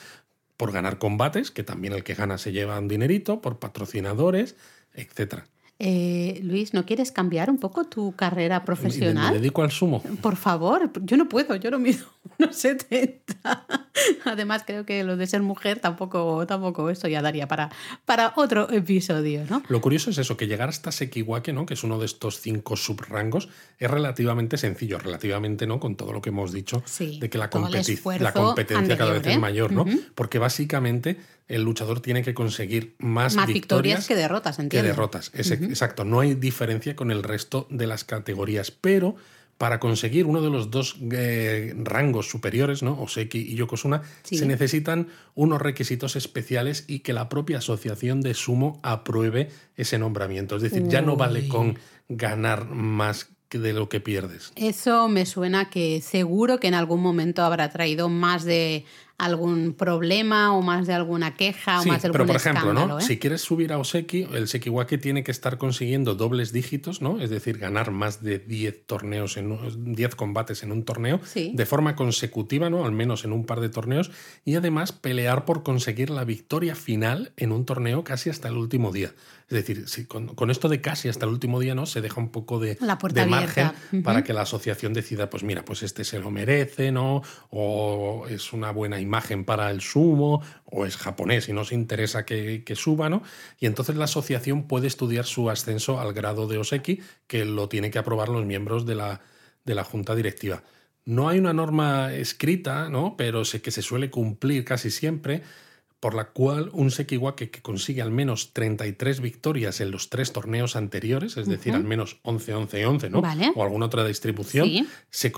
por ganar combates, que también el que gana se lleva un dinerito, por patrocinadores, etcétera. Eh, Luis, ¿no quieres cambiar un poco tu carrera Y me profesional? dedico al sumo. Por favor, yo no puedo, yo no mido unos 70. Además, creo que lo de ser mujer tampoco, tampoco eso ya daría para, para otro episodio, ¿no? Lo curioso es eso, que llegar hasta Sekiwake, ¿no? que es uno de estos cinco subrangos, es relativamente sencillo, relativamente no con todo lo que hemos dicho Sí, de que la, competi- la competencia cada vez es ¿eh? mayor, ¿no? Porque básicamente el luchador tiene que conseguir más, Más victorias que derrotas, que entiendo. derrotas. Es- Exacto, no hay diferencia con el resto de las categorías, pero para conseguir uno de los dos eh, rangos superiores, ¿no? Oseki y Yokozuna, Sí. se necesitan unos requisitos especiales y que la propia asociación de sumo apruebe ese nombramiento. Es decir, ya no vale con ganar más que de lo que pierdes. Eso me suena que seguro que en algún momento habrá traído más de algún problema o más de alguna queja Sí, o más de algún pero por ejemplo, ¿no? ¿eh? si quieres subir a Oseki, el Sekiwake tiene que estar consiguiendo dobles dígitos, ¿no? Es decir, ganar más de 10 torneos en un- 10 combates en un torneo Sí. de forma consecutiva, ¿no? Al menos en un par de torneos y además pelear por conseguir la victoria final en un torneo casi hasta el último día. Es decir, si con, con esto de casi hasta el último día, ¿no? Se deja un poco de, La puerta de margen para que la asociación decida, pues mira, pues este se lo merece, ¿no? O es una buena imagen para el sumo, o es japonés y no se interesa que, que suba, ¿no? Y entonces la asociación puede estudiar su ascenso al grado de Oseki, que lo tiene que aprobar los miembros de la, de la junta directiva. No hay una norma escrita, ¿no? Pero sé que se suele cumplir casi siempre, por la cual un Sekiwake que consigue al menos 33 victorias en los tres torneos anteriores, es decir, al menos 11, 11, 11, ¿no? Vale. O alguna otra distribución, Sí.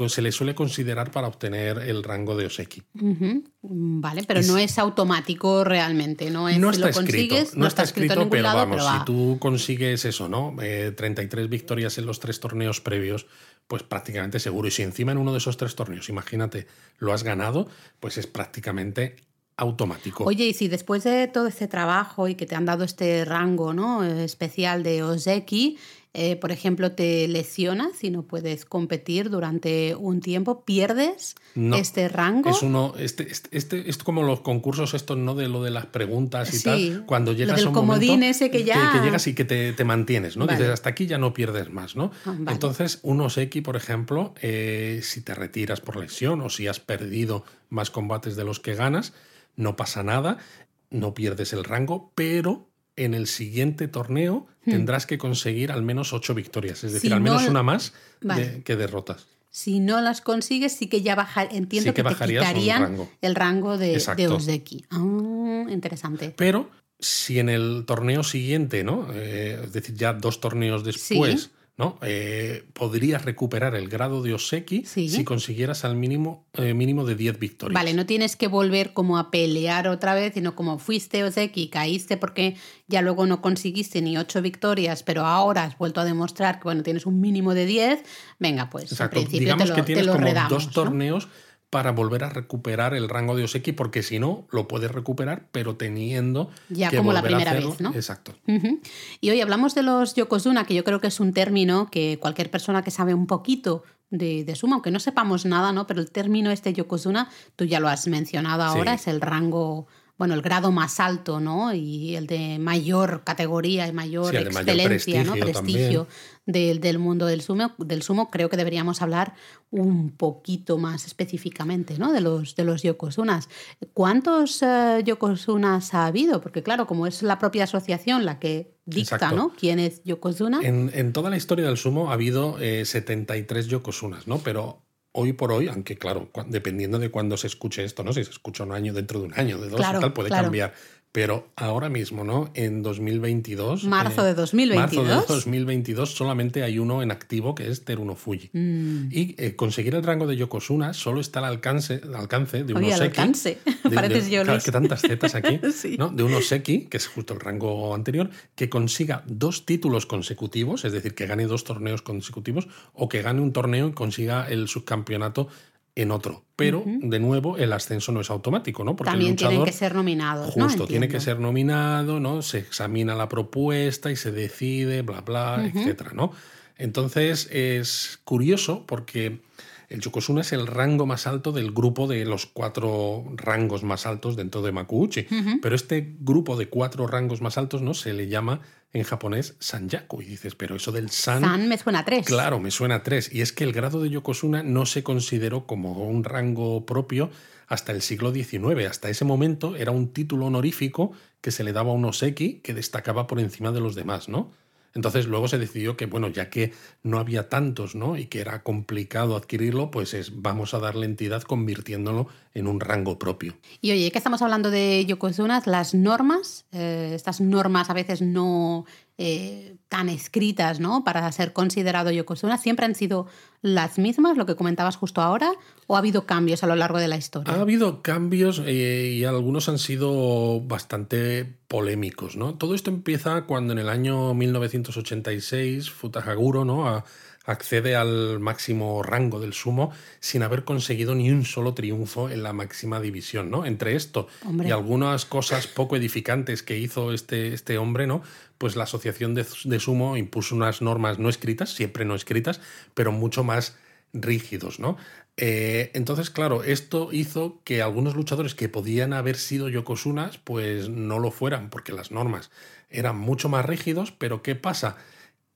se, le suele considerar para obtener el rango de Oseki. Ujú. Vale, pero Es- no es automático realmente, no es no está lo consigues, escrito, no está escrito, pero lado, vamos, pero va. si tú consigues eso, ¿no? Eh, 33 victorias en los tres torneos previos, pues prácticamente seguro. Y si encima en uno de esos tres torneos, imagínate, lo has ganado, pues es prácticamente automático. Oye, y si después de todo este trabajo y que te han dado este rango ¿no? eh, especial de Oseki, eh, por ejemplo, te lesionas y no puedes competir durante un tiempo, pierdes No, este rango. Es uno, este, este, este- es como los concursos estos, ¿no? De lo de las preguntas y Sí, tal. Cuando lo llegas del a un comodín momento ese que ya- que, llegas y que te, te mantienes, ¿no? Vale. Dices, hasta aquí ya no pierdes más, ¿no? Ah, vale. Entonces, un Oseki, por ejemplo, eh, si te retiras por lesión o si has perdido más combates de los que ganas, no pasa nada, no pierdes el rango, pero en el siguiente torneo tendrás que conseguir al menos ocho victorias, es decir, Hmm. Si al menos no- una más de- que derrotas. Si no las consigues, sí que ya bajar, entiendo Sí que que, te quitarían rango. el rango de, de. Ah, interesante. Pero si en el torneo siguiente, ¿no? Eh, es decir, ya dos torneos después, Sí. ¿No? Eh, podrías recuperar el grado de Oseki Sí. si consiguieras al mínimo, eh, mínimo de 10 victorias. Vale, no tienes que volver como a pelear otra vez, sino como fuiste Oseki, caíste porque ya luego no conseguiste ni ocho victorias, pero ahora has vuelto a demostrar que bueno, tienes un mínimo de 10. Venga, pues Exacto. en principio Digamos te lo, que te tienes lo como redamos, dos ¿no? Para volver a recuperar el rango de Oseki, porque si no, lo puedes recuperar, pero teniendo Ya que como la volver a primera hacerlo. vez, ¿no? Exacto. Y hoy hablamos de los yokozuna, que yo creo que es un término que cualquier persona que sabe un poquito de, de sumo, aunque no sepamos nada, ¿no? Pero el término este yokozuna, tú ya lo has mencionado ahora, Sí. es el rango, bueno, el grado más alto, ¿no? Y el de mayor categoría y mayor Sí, excelencia, ¿no? prestigio Prestigio del, del mundo del sumo, del sumo. Creo que deberíamos hablar un poquito más específicamente, ¿no? De los, de los yokozunas. ¿Cuántos eh, yokozunas ha habido? Porque claro, como es la propia asociación la que dicta, Exacto. ¿no? ¿Quién es yokozuna? En, en toda la historia del sumo ha habido eh, 73 yokozunas, ¿no? Pero hoy por hoy, aunque claro, dependiendo de cuándo se escuche esto, ¿no? Si se escucha un año, dentro de un año, de dos y tal, puede cambiar. Pero ahora mismo, ¿no? En 2022. Marzo de 2022. Marzo de 2022 solamente hay uno en activo que es Teruno Fuji. Mm. Y eh, conseguir el rango de Yokozuna solo está al alcance, al alcance de unos Oye, alcance. Pareces yo que tantas zetas aquí. ¿no? De unos Seki, que es justo el rango anterior, que consiga dos títulos consecutivos, es decir, que gane dos torneos consecutivos, o que gane un torneo y consiga el subcampeonato en otro. Pero, de nuevo, el ascenso no es automático, ¿no? Porque También tienen que ser nominados. Justo, tiene que ser nominado, ¿no? Se examina la propuesta y se decide, bla, bla, etcétera, ¿no? Entonces es curioso porque el Yokozuna es el rango más alto del grupo de los cuatro rangos más altos dentro de Makuuchi. Pero este grupo de cuatro rangos más altos no se le llama en japonés Sanyaku. Y dices, pero eso del San. San me suena a tres. Claro, me suena a tres. Y es que el grado de Yokozuna no se consideró como un rango propio hasta el siglo XIX. Hasta ese momento era un título honorífico que se le daba a un Oseki que destacaba por encima de los demás, ¿no? Entonces luego se decidió que, bueno, ya que no había tantos, ¿no? Y que era complicado adquirirlo, pues es, vamos a darle entidad convirtiéndolo en un rango propio. Y oye, que estamos hablando de Yokozunas, las normas, eh, estas normas a veces no eh, tan escritas ¿no? para ser considerado Yokozuna, siempre han sido las mismas, lo que comentabas justo ahora, o ha habido cambios a lo largo de la historia? Ha habido cambios eh, y algunos han sido bastante polémicos. ¿no? Todo esto empieza cuando en el año 1986 Futahaguro ¿no? Accede al máximo rango del sumo sin haber conseguido ni un solo triunfo en la máxima división, ¿no? Entre esto y algunas cosas poco edificantes que hizo este, este hombre, ¿no? Pues la asociación de, de, sumo impuso unas normas no escritas, siempre no escritas, pero mucho más rígidos, ¿no? Eh, entonces, claro, esto hizo que algunos luchadores que podían haber sido yokosunas, pues no lo fueran, porque las normas eran mucho más rígidos, pero ¿qué pasa?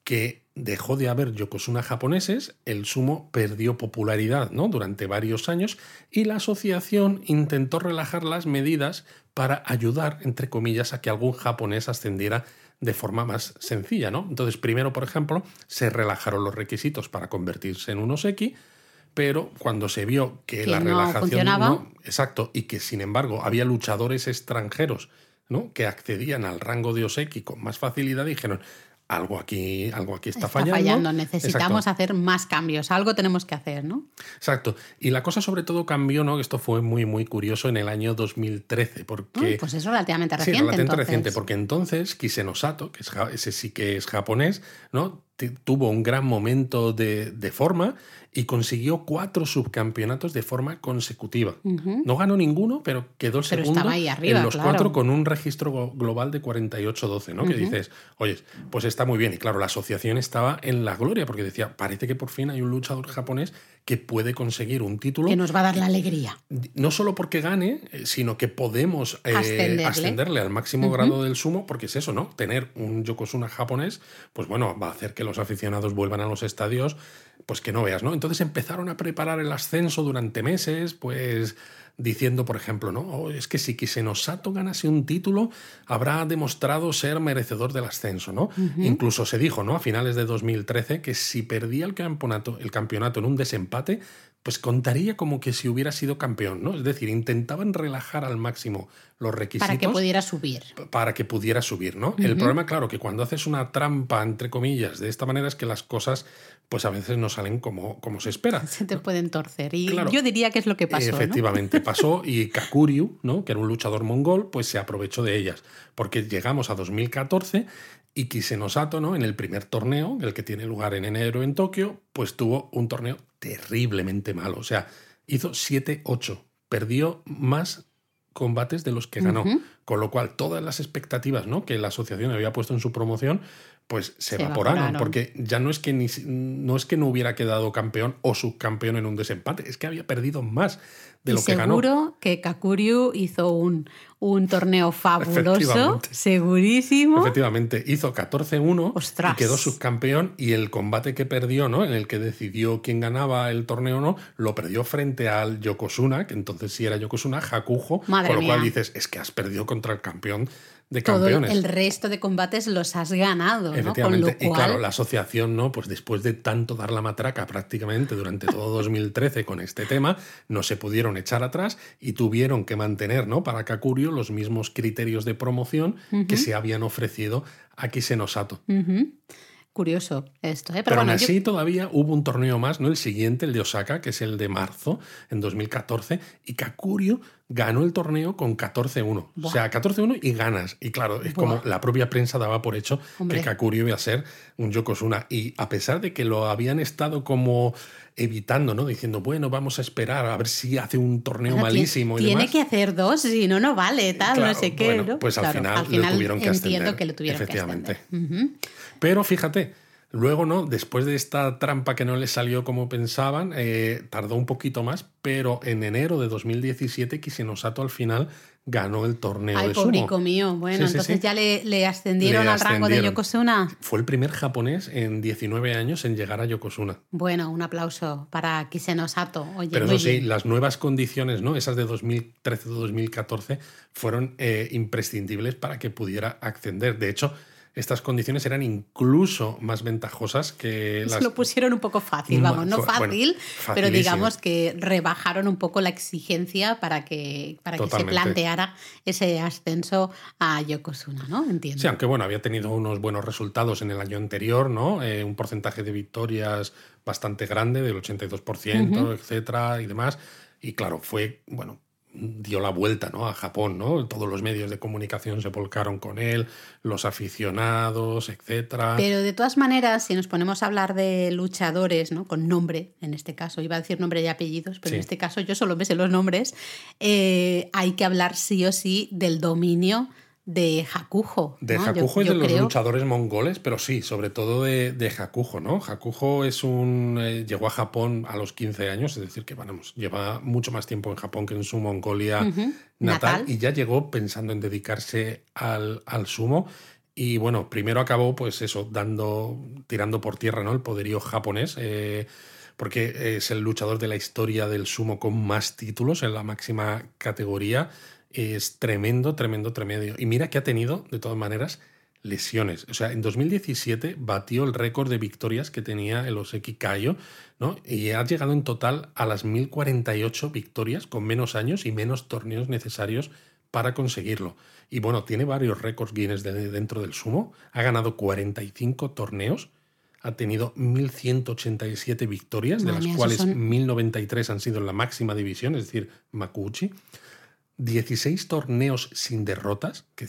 que dejó de haber Yokozuna japoneses, el sumo perdió popularidad ¿no? durante varios años y la asociación intentó relajar las medidas para ayudar, entre comillas, a que algún japonés ascendiera de forma más sencilla. ¿no? Entonces, primero, por ejemplo, se relajaron los requisitos para convertirse en un Oseki, pero cuando se vio que, la relajación no, exacto, y que sin embargo había luchadores extranjeros ¿no? que accedían al rango de Oseki con más facilidad, dijeron, algo aquí, algo aquí está, fallando. Necesitamos hacer más cambios, algo tenemos que hacer, ¿no? Exacto. Y la cosa sobre todo cambió, ¿no? Esto fue muy, muy curioso en el año 2013, porque... pues es relativamente reciente. Sí, relativamente reciente, porque entonces Kisenosato, que es, ese sí que es japonés, ¿no? tuvo un gran momento de, de forma y consiguió cuatro subcampeonatos de forma consecutiva. No ganó ninguno, pero quedó segundo en los cuatro con un registro global de 48-12, ¿no? Que dices, oye, pues está muy bien. Y claro, la asociación estaba en la gloria porque decía, parece que por fin hay un luchador japonés que puede conseguir un título. Que nos va a dar la alegría. No solo porque gane, sino que podemos eh, ascenderle. al máximo grado del sumo, porque es eso, ¿no? Tener un Yokozuna japonés, pues bueno, va a hacer que los aficionados vuelvan a los estadios pues que no veas, ¿no? Entonces empezaron a preparar el ascenso durante meses, pues diciendo, por ejemplo, ¿no? Oh, es que si Kisenosato ganase un título, habrá demostrado ser merecedor del ascenso, ¿no? Incluso se dijo, ¿no? A finales de 2013 que si perdía el campeonato, el campeonato en un desempate, pues contaría como que si hubiera sido campeón, ¿no? Es decir, intentaban relajar al máximo los requisitos. Para que pudiera subir. Para que pudiera subir, ¿no? El problema, claro, que cuando haces una trampa, entre comillas, de esta manera es que las cosas, pues a veces no salen como, como se espera. Se te pueden torcer. Y yo diría que es lo que pasó. Efectivamente, pasó y Kakuryu, ¿no? Que era un luchador mongol, pues se aprovechó de ellas. Porque llegamos a 2014 y Kisenosato, ¿no? En el primer torneo, el que tiene lugar en enero en Tokio, pues tuvo un torneo terriblemente malo. O sea, hizo 7-8. Perdió más combates de los que ganó. Con lo cual, todas las expectativas ¿no? que la asociación había puesto en su promoción, pues se, evaporaron, Porque ya no es, que ni, no es que no hubiera quedado campeón o subcampeón en un desempate, es que había perdido más de lo que ganó. Seguro que Kakuryu hizo un, un torneo fabuloso, segurísimo. Efectivamente, hizo 14-1 y quedó subcampeón y el combate que perdió, ¿no? En el que decidió quién ganaba el torneo o no, lo perdió frente al Yokozuna, que entonces sí era Yokozuna, Hakujo, con lo cual dices, es que has perdido contra el campeón de todo campeones. el resto de combates los has ganado, ¿no? Con Efectivamente. lo cual, Y claro, la asociación, ¿no? Pues después de tanto dar la matraca prácticamente durante todo 2013 con este tema, no se pudieron echar atrás y tuvieron que mantener, ¿no? Para Kakurio los mismos criterios de promoción que se habían ofrecido a Kisenosato. Ujú. Curioso esto, ¿eh? Pero, Pero, aún yo- así todavía hubo un torneo más, ¿no? El siguiente, el de Osaka, que es el de marzo, en 2014, y Kakurio ganó el torneo con 14-1. O sea, 14-1 y ganas. Y claro, es Buah. como la propia prensa daba por hecho Hombre. que Kakurio iba a ser un Yokozuna. Y a pesar de que lo habían estado como evitando, ¿no? Diciendo, bueno, vamos a esperar a ver si hace un torneo malísimo y Tiene que hacer dos, si no, no vale, tal, no sé qué. bueno, ¿no? pues al Claro, final lo tuvieron que entiendo ascender, que lo tuvieron que efectivamente. Pero fíjate, luego, ¿no? Después de esta trampa que no les salió como pensaban, eh, tardó un poquito más, pero en enero de 2017 Kisenosato al final ganó el torneo Ay, de sumo. mío. Bueno, Sí, entonces sí. ya le, le ascendieron Le al rango de. Yokozuna. Fue el primer japonés en 19 años en llegar a Yokozuna. Bueno, un aplauso para Kiseno Sato. Oye, Pero eso sí, las nuevas condiciones, ¿no? Esas de 2013-2014, fueron eh, imprescindibles para que pudiera ascender. De hecho, estas condiciones eran incluso más ventajosas que Se las lo pusieron un poco fácil, vamos, no bueno, fácil, pero digamos que rebajaron un poco la exigencia para que, para que se planteara ese ascenso a Yokozuna, ¿no? Entiendo. Sí, aunque bueno, había tenido unos buenos resultados en el año anterior, ¿no? Eh, un porcentaje de victorias bastante grande, del 82%, etcétera, y demás. Y claro, fue, bueno, dio la vuelta, ¿no? A Japón, ¿no? Todos los medios de comunicación se volcaron con él, los aficionados, etcétera. Pero de todas maneras, si nos ponemos a hablar de luchadores, ¿no? Con nombre, en este caso, iba a decir nombre y apellidos, pero Sí. en este caso yo solo me sé los nombres, eh, hay que hablar sí o sí del dominio de Hakujo. De ¿no? Hakujo y yo de los luchadores mongoles, pero sí, sobre todo de, de Hakujo, ¿no? Hakujo es un. eh, llegó a Japón a los 15 años, es decir, que vamos, lleva mucho más tiempo en Japón que en su Mongolia natal. y ya llegó pensando en dedicarse al, al sumo. Y bueno, primero acabó, pues eso, dando, tirando por tierra, ¿no? El poderío japonés. eh, porque es el luchador de la historia del sumo con más títulos en la máxima categoría. Es tremendo, tremendo, tremendo. Y mira que ha tenido, de todas maneras, lesiones. O sea, en 2017 batió el récord de victorias que tenía el Oseki Kaio, ¿no? Y ha llegado en total a las 1048 victorias con menos años y menos torneos necesarios para conseguirlo. Y bueno, tiene varios récords Guinness de- dentro del sumo. Ha ganado 45 torneos. Ha tenido 1.187 victorias, de las cuales son- 1.093 han sido en la máxima división, es decir, Makuuchi. 16 torneos sin derrotas, que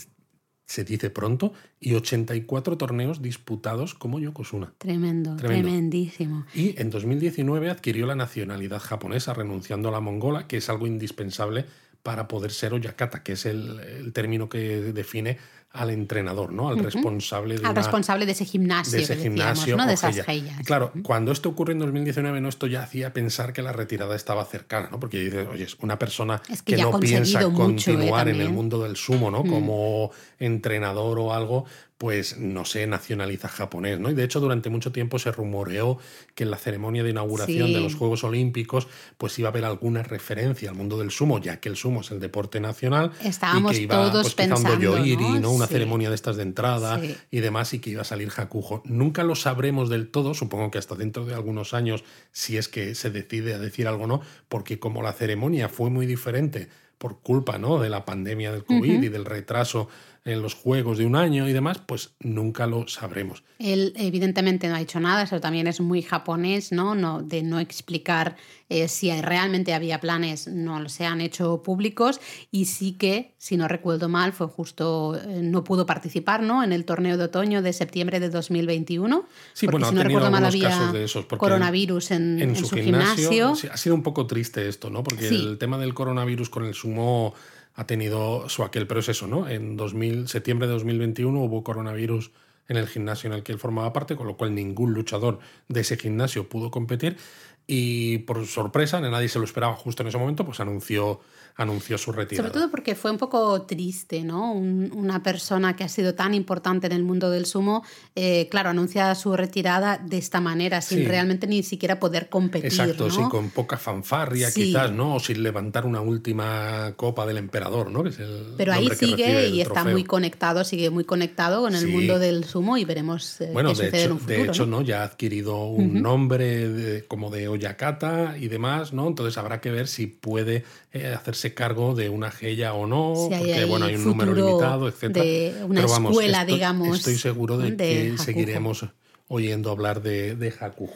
se dice pronto, y 84 torneos disputados como Yokozuna. Tremendo, Tremendo. tremendísimo. Y en 2019 adquirió la nacionalidad japonesa, renunciando a la mongola, que es algo indispensable para poder ser oyakata, que es el, el término que define al entrenador, ¿no? Al responsable de Al una- responsable de ese gimnasio, de ese que decíamos, gimnasio ¿no? De esas. Y Claro, cuando esto ocurre en 2019, no esto ya hacía pensar que la retirada estaba cercana, ¿no? Porque dices, oye, es una persona Es que no piensa mucho, ¿eh? continuar en el mundo del sumo, ¿no? Como entrenador o algo, pues no se nacionaliza japonés, ¿no? Y de hecho, durante mucho tiempo se rumoreó que en la ceremonia de inauguración Sí. de los Juegos Olímpicos, pues iba a haber alguna referencia al mundo del sumo, ya que el sumo es el deporte nacional. Estábamos y que iba, todos pues, pensando, ¿no? ¿no? Una Sí. ceremonia de estas de entrada Sí. y demás y que iba a salir Hakujo. Nunca lo sabremos del todo, supongo que hasta dentro de algunos años, si es que se decide a decir algo o no, porque como la ceremonia fue muy diferente por culpa ¿no? de la pandemia del COVID y del retraso en los juegos de un año y demás, pues nunca lo sabremos. Él evidentemente no ha dicho nada, eso también es muy japonés, ¿no? no de no explicar eh, si realmente había planes, no se han hecho públicos y sí que, si no recuerdo mal, fue justo, eh, no pudo participar ¿no? en el torneo de otoño de septiembre de 2021. Sí, porque bueno, si no recuerdo mal había casos de esos, coronavirus en, en, en su, su gimnasio, ha sido un poco triste esto, ¿no? Porque Sí. el tema del coronavirus con el ha tenido su aquel, pero es eso, ¿no? En 2000, septiembre de 2021 hubo coronavirus en el gimnasio en el que él formaba parte, con lo cual ningún luchador de ese gimnasio pudo competir. y por sorpresa, nadie se lo esperaba justo en ese momento, pues anunció anunció su retirada. Sobre todo porque fue un poco triste, ¿no? una persona que ha sido tan importante en el mundo del sumo, eh, claro, anuncia su retirada de esta manera, sin realmente ni siquiera poder competir. Exacto, sí, con poca fanfarria quizás, ¿no? O sin levantar una última copa del emperador, ¿no? Pero ahí sigue y está muy conectado, sigue muy conectado con el mundo del sumo y veremos eh, bueno, qué de hecho, en un futuro. De hecho, ¿no? Ya ha adquirido un nombre como de Oyakata y demás, ¿no? Entonces habrá que ver si puede eh, hacerse cargo de una gella o no, porque bueno, hay un número limitado, etc. De una escuela, digamos. Estoy seguro de, que seguiremos oyendo hablar de, de.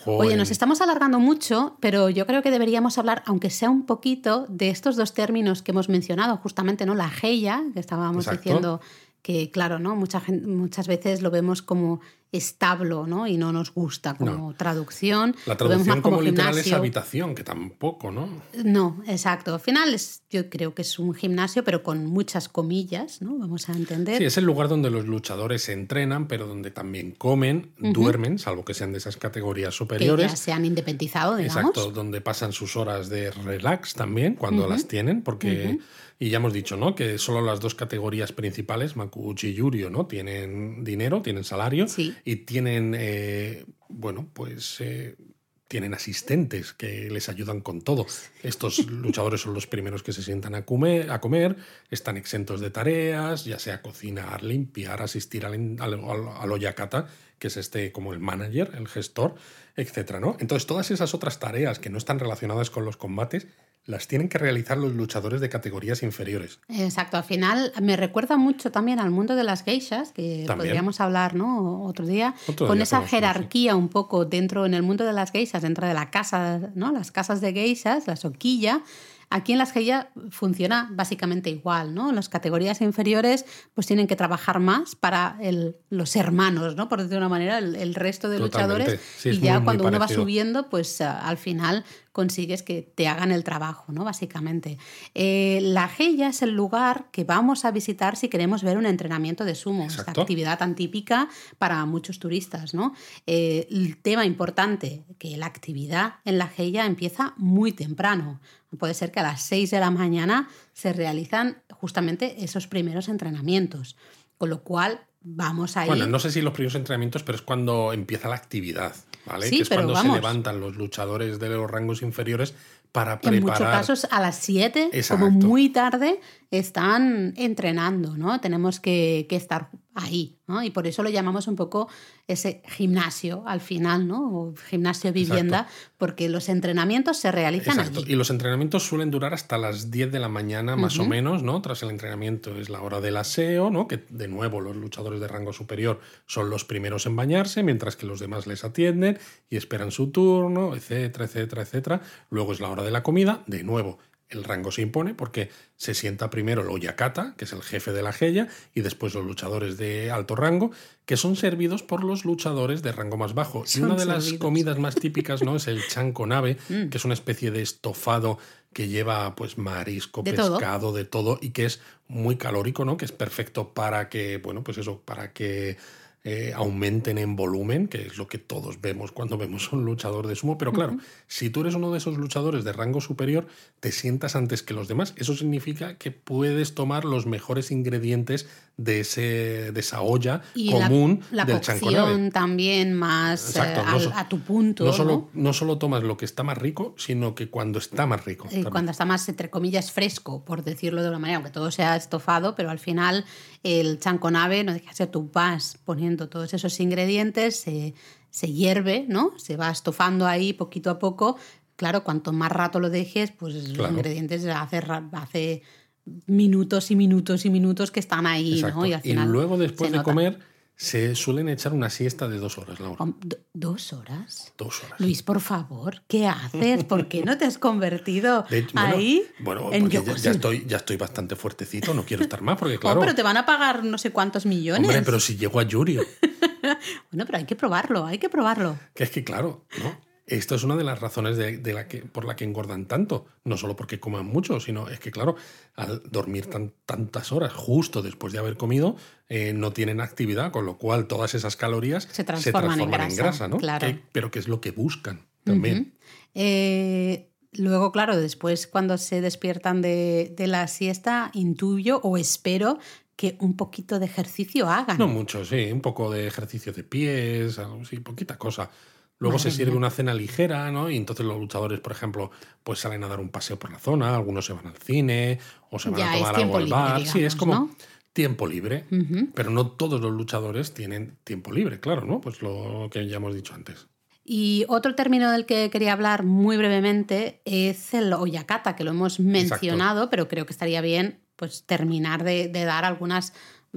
Oye, nos estamos alargando mucho, pero yo creo que deberíamos hablar, aunque sea un poquito, de estos dos términos que hemos mencionado, justamente, ¿no? La Geia, que estábamos diciendo que, claro, ¿no? Mucha muchas veces lo vemos como establo, ¿no? Y no nos gusta como traducción. La traducción como, literal es habitación, que tampoco, ¿no? No, exacto. Al final es, yo creo que es un gimnasio, pero con muchas comillas, ¿no? Vamos a entender. Sí, es el lugar donde los luchadores se entrenan, pero donde también comen, duermen, salvo que sean de esas categorías superiores. Que ya se han independizado, digamos. Exacto, donde pasan sus horas de relax también, cuando las tienen, porque... Y ya hemos dicho, ¿no? Que solo las dos categorías principales, Makuuchi y Yurio, ¿no? Tienen dinero, tienen salario y tienen, eh, bueno, pues eh, tienen asistentes que les ayudan con todo. Estos luchadores son los primeros que se sientan a comer, a comer están exentos de tareas, ya sea cocinar, limpiar, asistir al, al, al oyakata, que es este como el manager, el gestor, etcétera, ¿no? Entonces, todas esas otras tareas que no están relacionadas con los combates las tienen que realizar los luchadores de categorías inferiores. Exacto, al final me recuerda mucho también al mundo de las geishas, que podríamos hablar ¿no? otro día, con esa jerarquía un poco dentro en el mundo de las geishas, dentro de la casa, ¿no? las casas de geishas, la soquilla. Aquí en las geishas funciona básicamente igual, ¿no? Las categorías inferiores pues tienen que trabajar más para el, los hermanos, ¿no? Por decirlo de una manera, el, resto de luchadores. y ya cuando uno va subiendo, pues al final consigues que te hagan el trabajo, ¿no? Básicamente. Eh, la Geya es el lugar que vamos a visitar si queremos ver un entrenamiento de sumo, esta actividad tan típica para muchos turistas, ¿no? Eh, el tema importante, que la actividad en la Geya empieza muy temprano. Puede ser que a las 6 de la mañana se realizan justamente esos primeros entrenamientos. Con lo cual, vamos a ir. Bueno, no sé si los primeros entrenamientos, pero es cuando empieza la actividad, ¿vale? que es cuando se levantan los luchadores de los rangos inferiores para preparar. En muchos casos, a las 7, como muy tarde, están entrenando, ¿no? Tenemos que, que estar ahí, ¿no? Y por eso lo llamamos un poco ese gimnasio al final, ¿no? O gimnasio vivienda, porque los entrenamientos se realizan Exacto. Y los entrenamientos suelen durar hasta las 10 de la mañana, más o menos, ¿no? Tras el entrenamiento es la hora del aseo, ¿no? Que de nuevo los luchadores de rango superior son los primeros en bañarse, mientras que los demás les atienden y esperan su turno, etcétera, etcétera, etcétera. Luego es la hora de la comida, de nuevo el rango se impone porque se sienta primero el Oyakata, que es el jefe de la Geya, y después los luchadores de alto rango, que son servidos por los luchadores de rango más bajo. y una de las comidas más típicas no es el chanco nave, mm. que es una especie de estofado que lleva pues marisco, pescado, de todo y que es muy calórico, ¿no? Que es perfecto para que, bueno, pues eso, para que eh, aumenten en volumen, que es lo que todos vemos cuando vemos un luchador de sumo. Pero claro, si tú eres uno de esos luchadores de rango superior, te sientas antes que los demás. Eso significa que puedes tomar los mejores ingredientes de, ese, de esa olla común la, del cocción también más eh, a, tu punto. No solo, ¿no? solo tomas lo que está más rico, sino que cuando está más rico. Y cuando está más, entre comillas, fresco, por decirlo de una manera, aunque todo sea estofado, pero al final el chanconave, no deja ser tú vas poniendo todos esos ingredientes, se, se hierve, ¿no? Se va estofando ahí poquito a poco. Claro, cuanto más rato lo dejes, pues los ingredientes hace, hace minutos y minutos y minutos que están ahí, ¿no? Y, al final luego después de comer se suelen echar una siesta de dos horas, Laura. ¿Dos horas? Dos horas. Luis, por favor, ¿qué haces? ¿Por qué no te has convertido ahí? Bueno, porque ya, estoy, ya estoy bastante fuertecito, no quiero estar más, porque oh, claro... pero te van a pagar no sé cuántos millones. Hombre, pero si llego a Yurio. bueno, pero hay que probarlo, hay que probarlo. Que es que, claro, ¿no? Esto es una de las razones de, la que, por la que engordan tanto. No solo porque coman mucho, sino es que, claro, al dormir tantas horas justo después de haber comido, eh, no tienen actividad, con lo cual todas esas calorías se transforman, en, grasa, ¿no? pero ¿qué es lo que buscan? también. Eh, luego, claro, después cuando se despiertan de, de la siesta, intuyo o espero que un poquito de ejercicio hagan. No mucho, sí, un poco de ejercicio de pies, algo así, poquita cosa. Luego Madre se sirve mía. una cena ligera, ¿no? Y entonces los luchadores, por ejemplo, pues salen a dar un paseo por la zona, algunos se van al cine o se van Ya, a tomar algo al bar. sí, es como ¿no? tiempo libre. Pero no todos los luchadores tienen tiempo libre, claro, ¿no? Pues lo que ya hemos dicho antes. Y otro término del que quería hablar muy brevemente es el oyakata, que lo hemos mencionado, pero creo que estaría bien pues terminar de, de dar algunas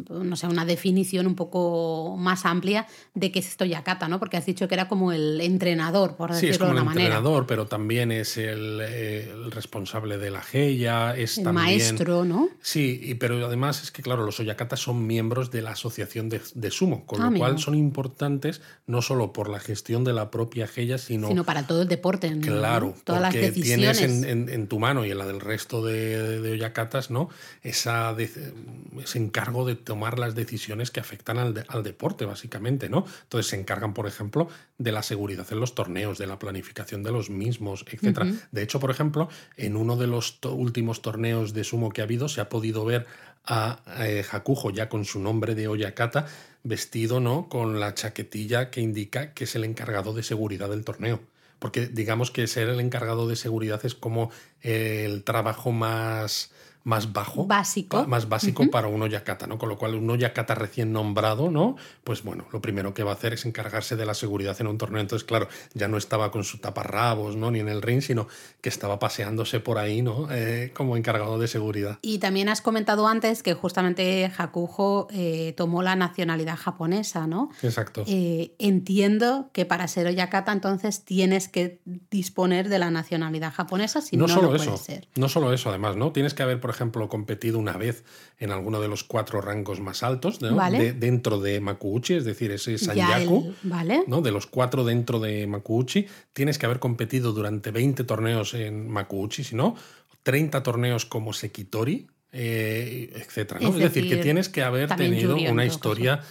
no sé, una definición un poco más amplia de qué es esto Yakata, ¿no? Porque has dicho que era como el entrenador, por Sí, decirlo es como de el manera. entrenador, pero también es el, eh, el responsable de la Geia, es El también... maestro, ¿no? Sí, y, pero además es que, claro, los Oyakatas son miembros de la asociación de, de sumo, con Ah, lo cual son importantes no solo por la gestión de la propia Geia, sino, Sino para todo el deporte, ¿no? claro, Todas las decisiones. tienes en, en- en tu mano y en la del resto de, de Oyakatas, ¿no? Esa ese encargo de tomar las decisiones que afectan al, de- al deporte, básicamente, ¿no? Entonces se encargan, por ejemplo, de la seguridad en los torneos, de la planificación de los mismos, etcétera. Ujú. De hecho, por ejemplo, en uno de los to- últimos torneos de sumo que ha habido, se ha podido ver a eh, Hakujo ya con su nombre de Oyakata vestido, ¿no? Con la chaquetilla que indica que es el encargado de seguridad del torneo. Porque digamos que ser el encargado de seguridad es como el trabajo más, más bajo. Básico. más básico para un Oyakata, ¿no? Con lo cual, un Oyakata recién nombrado, ¿no? Pues bueno, lo primero que va a hacer es encargarse de la seguridad en un torneo. Entonces, claro, ya no estaba con su taparrabos, ¿no? Ni en el ring, sino que estaba paseándose por ahí, ¿no? Eh, como encargado de seguridad. Y también has comentado antes que justamente Hakujo eh, tomó la nacionalidad japonesa, ¿no? Exacto. Eh, entiendo que para ser Oyakata entonces tienes que disponer de la nacionalidad japonesa, si no, no solo no eso, puede ser. no solo eso, además, ¿no? Tienes que haber, por ejemplo, competido una vez en alguno de los cuatro rangos más altos, ¿no? Vale. De- dentro de Makuuchi, es decir, ese Ya Sanyaku. el- ¿Vale? ¿no? De los cuatro dentro de Makuuchi, tienes que haber competido durante 20 torneos en Makuuchi, si no, 30 torneos como Sekitori, eh, etcétera. ¿no? Es Es, decir, que tienes que haber tenido una historia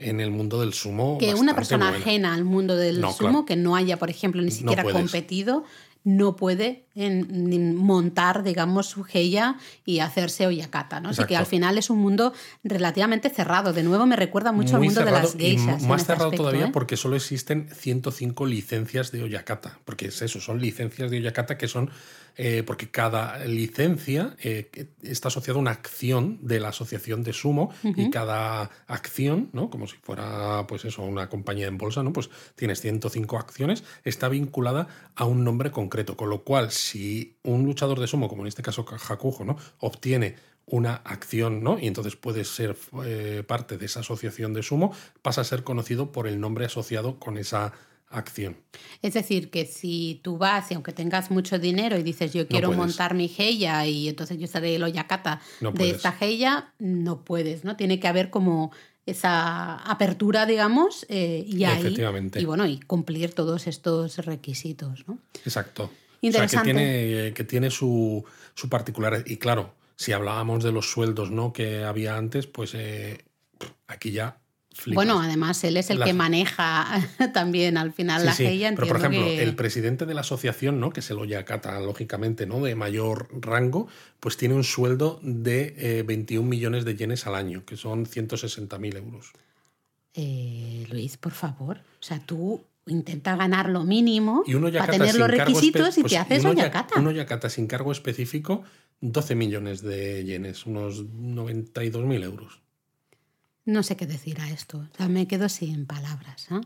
en el mundo del sumo. Que una persona buena. ajena al mundo del No, sumo, claro. que no haya, por ejemplo, ni siquiera competido, no puede en- montar, digamos, su geya y hacerse oyakata, ¿no? Así que al final es un mundo relativamente cerrado. De nuevo me recuerda mucho al Muy mundo de las geishas. más cerrado aspecto, todavía ¿eh? porque solo existen 105 licencias de Oyakata. Porque es eso, son licencias de Oyakata que son. Eh, porque cada licencia eh, está asociada a una acción de la asociación de sumo y cada acción, ¿no? Como si fuera, pues eso, una compañía en bolsa, ¿no? Pues tienes 105 acciones, está vinculada a un nombre concreto. Con lo cual, si un luchador de sumo, como en este caso Hakujo, ¿no? Obtiene una acción, ¿no? Y entonces puede ser eh, parte de esa asociación de sumo, pasa a ser conocido por el nombre asociado con esa acción. Es decir, que si tú vas y aunque tengas mucho dinero y dices yo quiero montar mi geya y entonces yo seré el oyakata No de esta geya, no puedes, ¿no? Tiene que haber como esa apertura, digamos, eh, y ahí y bueno, y cumplir todos estos requisitos, ¿no? Exacto. Interesante. O sea, que tiene, que tiene su, su particular. Y claro, si hablábamos de los sueldos ¿no? que había antes, pues eh, aquí ya flipas. Bueno, además él es el La- que maneja también al final Sí, la sí, geya, Pero por ejemplo, que- el presidente de la asociación, ¿no? que es el Oyakata, lógicamente, ¿no? de mayor rango, pues tiene un sueldo de eh, 21 millones de yenes al año, que son 160.000 euros. Eh, Luis, por favor. O sea, tú intenta ganar lo mínimo Y un para tener los requisitos y pues, te haces un oya- oyakata. Un Oyakata sin cargo específico, 12 millones de yenes, unos 92.000 euros. No sé qué decir a esto. O sea, me quedo sin palabras. ¿eh?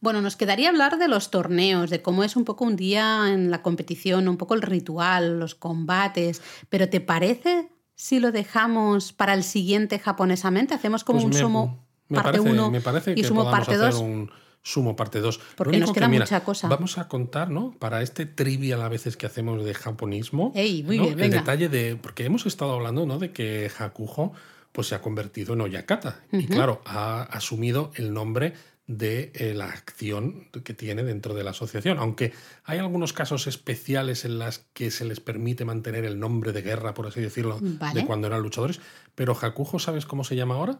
Bueno, nos quedaría hablar de los torneos, de cómo es un poco un día en la competición, un poco el ritual, los combates. Pero ¿te parece si lo dejamos para el siguiente japonesamente? Hacemos como Pues un me- sumo me parte parece, 1 me parece y que sumo parte hacer 2. un sumo parte 2. Porque nos queda mucha cosa. Vamos a contar, ¿no? Para este trivial a veces que hacemos de japonismo. Ey, muy ¿no? bien, El venga. detalle de. Porque hemos estado hablando, ¿no? De que Hakujo pues, se ha convertido en Oyakata. Y claro, ha asumido el nombre de eh, la acción que tiene dentro de la asociación. Aunque hay algunos casos especiales en las que se les permite mantener el nombre de guerra, por así decirlo, Vale. de cuando eran luchadores. Pero Hakujo, ¿sabes cómo se llama ahora?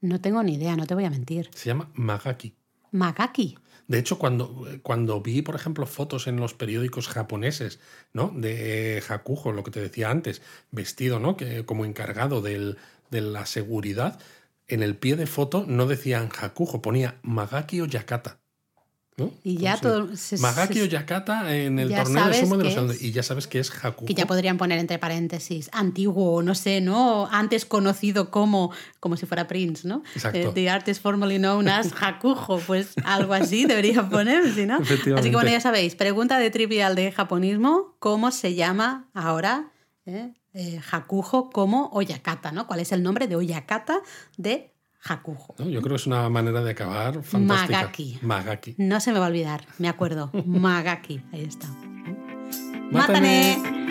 No tengo ni idea, no te voy a mentir. Se llama Magaki. Magaki. De hecho, cuando, cuando vi, por ejemplo, fotos en los periódicos japoneses, ¿no? De Hakujo, lo que te decía antes, vestido, ¿no? Que, como encargado del, de la seguridad, en el pie de foto no decían Hakujo, ponía Magaki o Yakata. Y ya todo. Magaki o Yakata en el torneo de sumo de los Y ya sabes que es Hakujo. Que ya podrían poner entre paréntesis antiguo, no sé, ¿no? Antes conocido como, como si fuera Prince, ¿no? Exacto. Eh, the artist formerly known as Hakujo. Pues algo así debería poner, ¿no? Así que bueno, ya sabéis, pregunta de trivial de japonismo: ¿cómo se llama ahora eh, eh, Hakujo como Oyakata, ¿no? ¿Cuál es el nombre de Oyakata de Hakujo. Yo creo que es una manera de acabar fantástica. Magaki. Magaki. No se me va a olvidar, me acuerdo. Magaki, ahí está. ¡Mátame!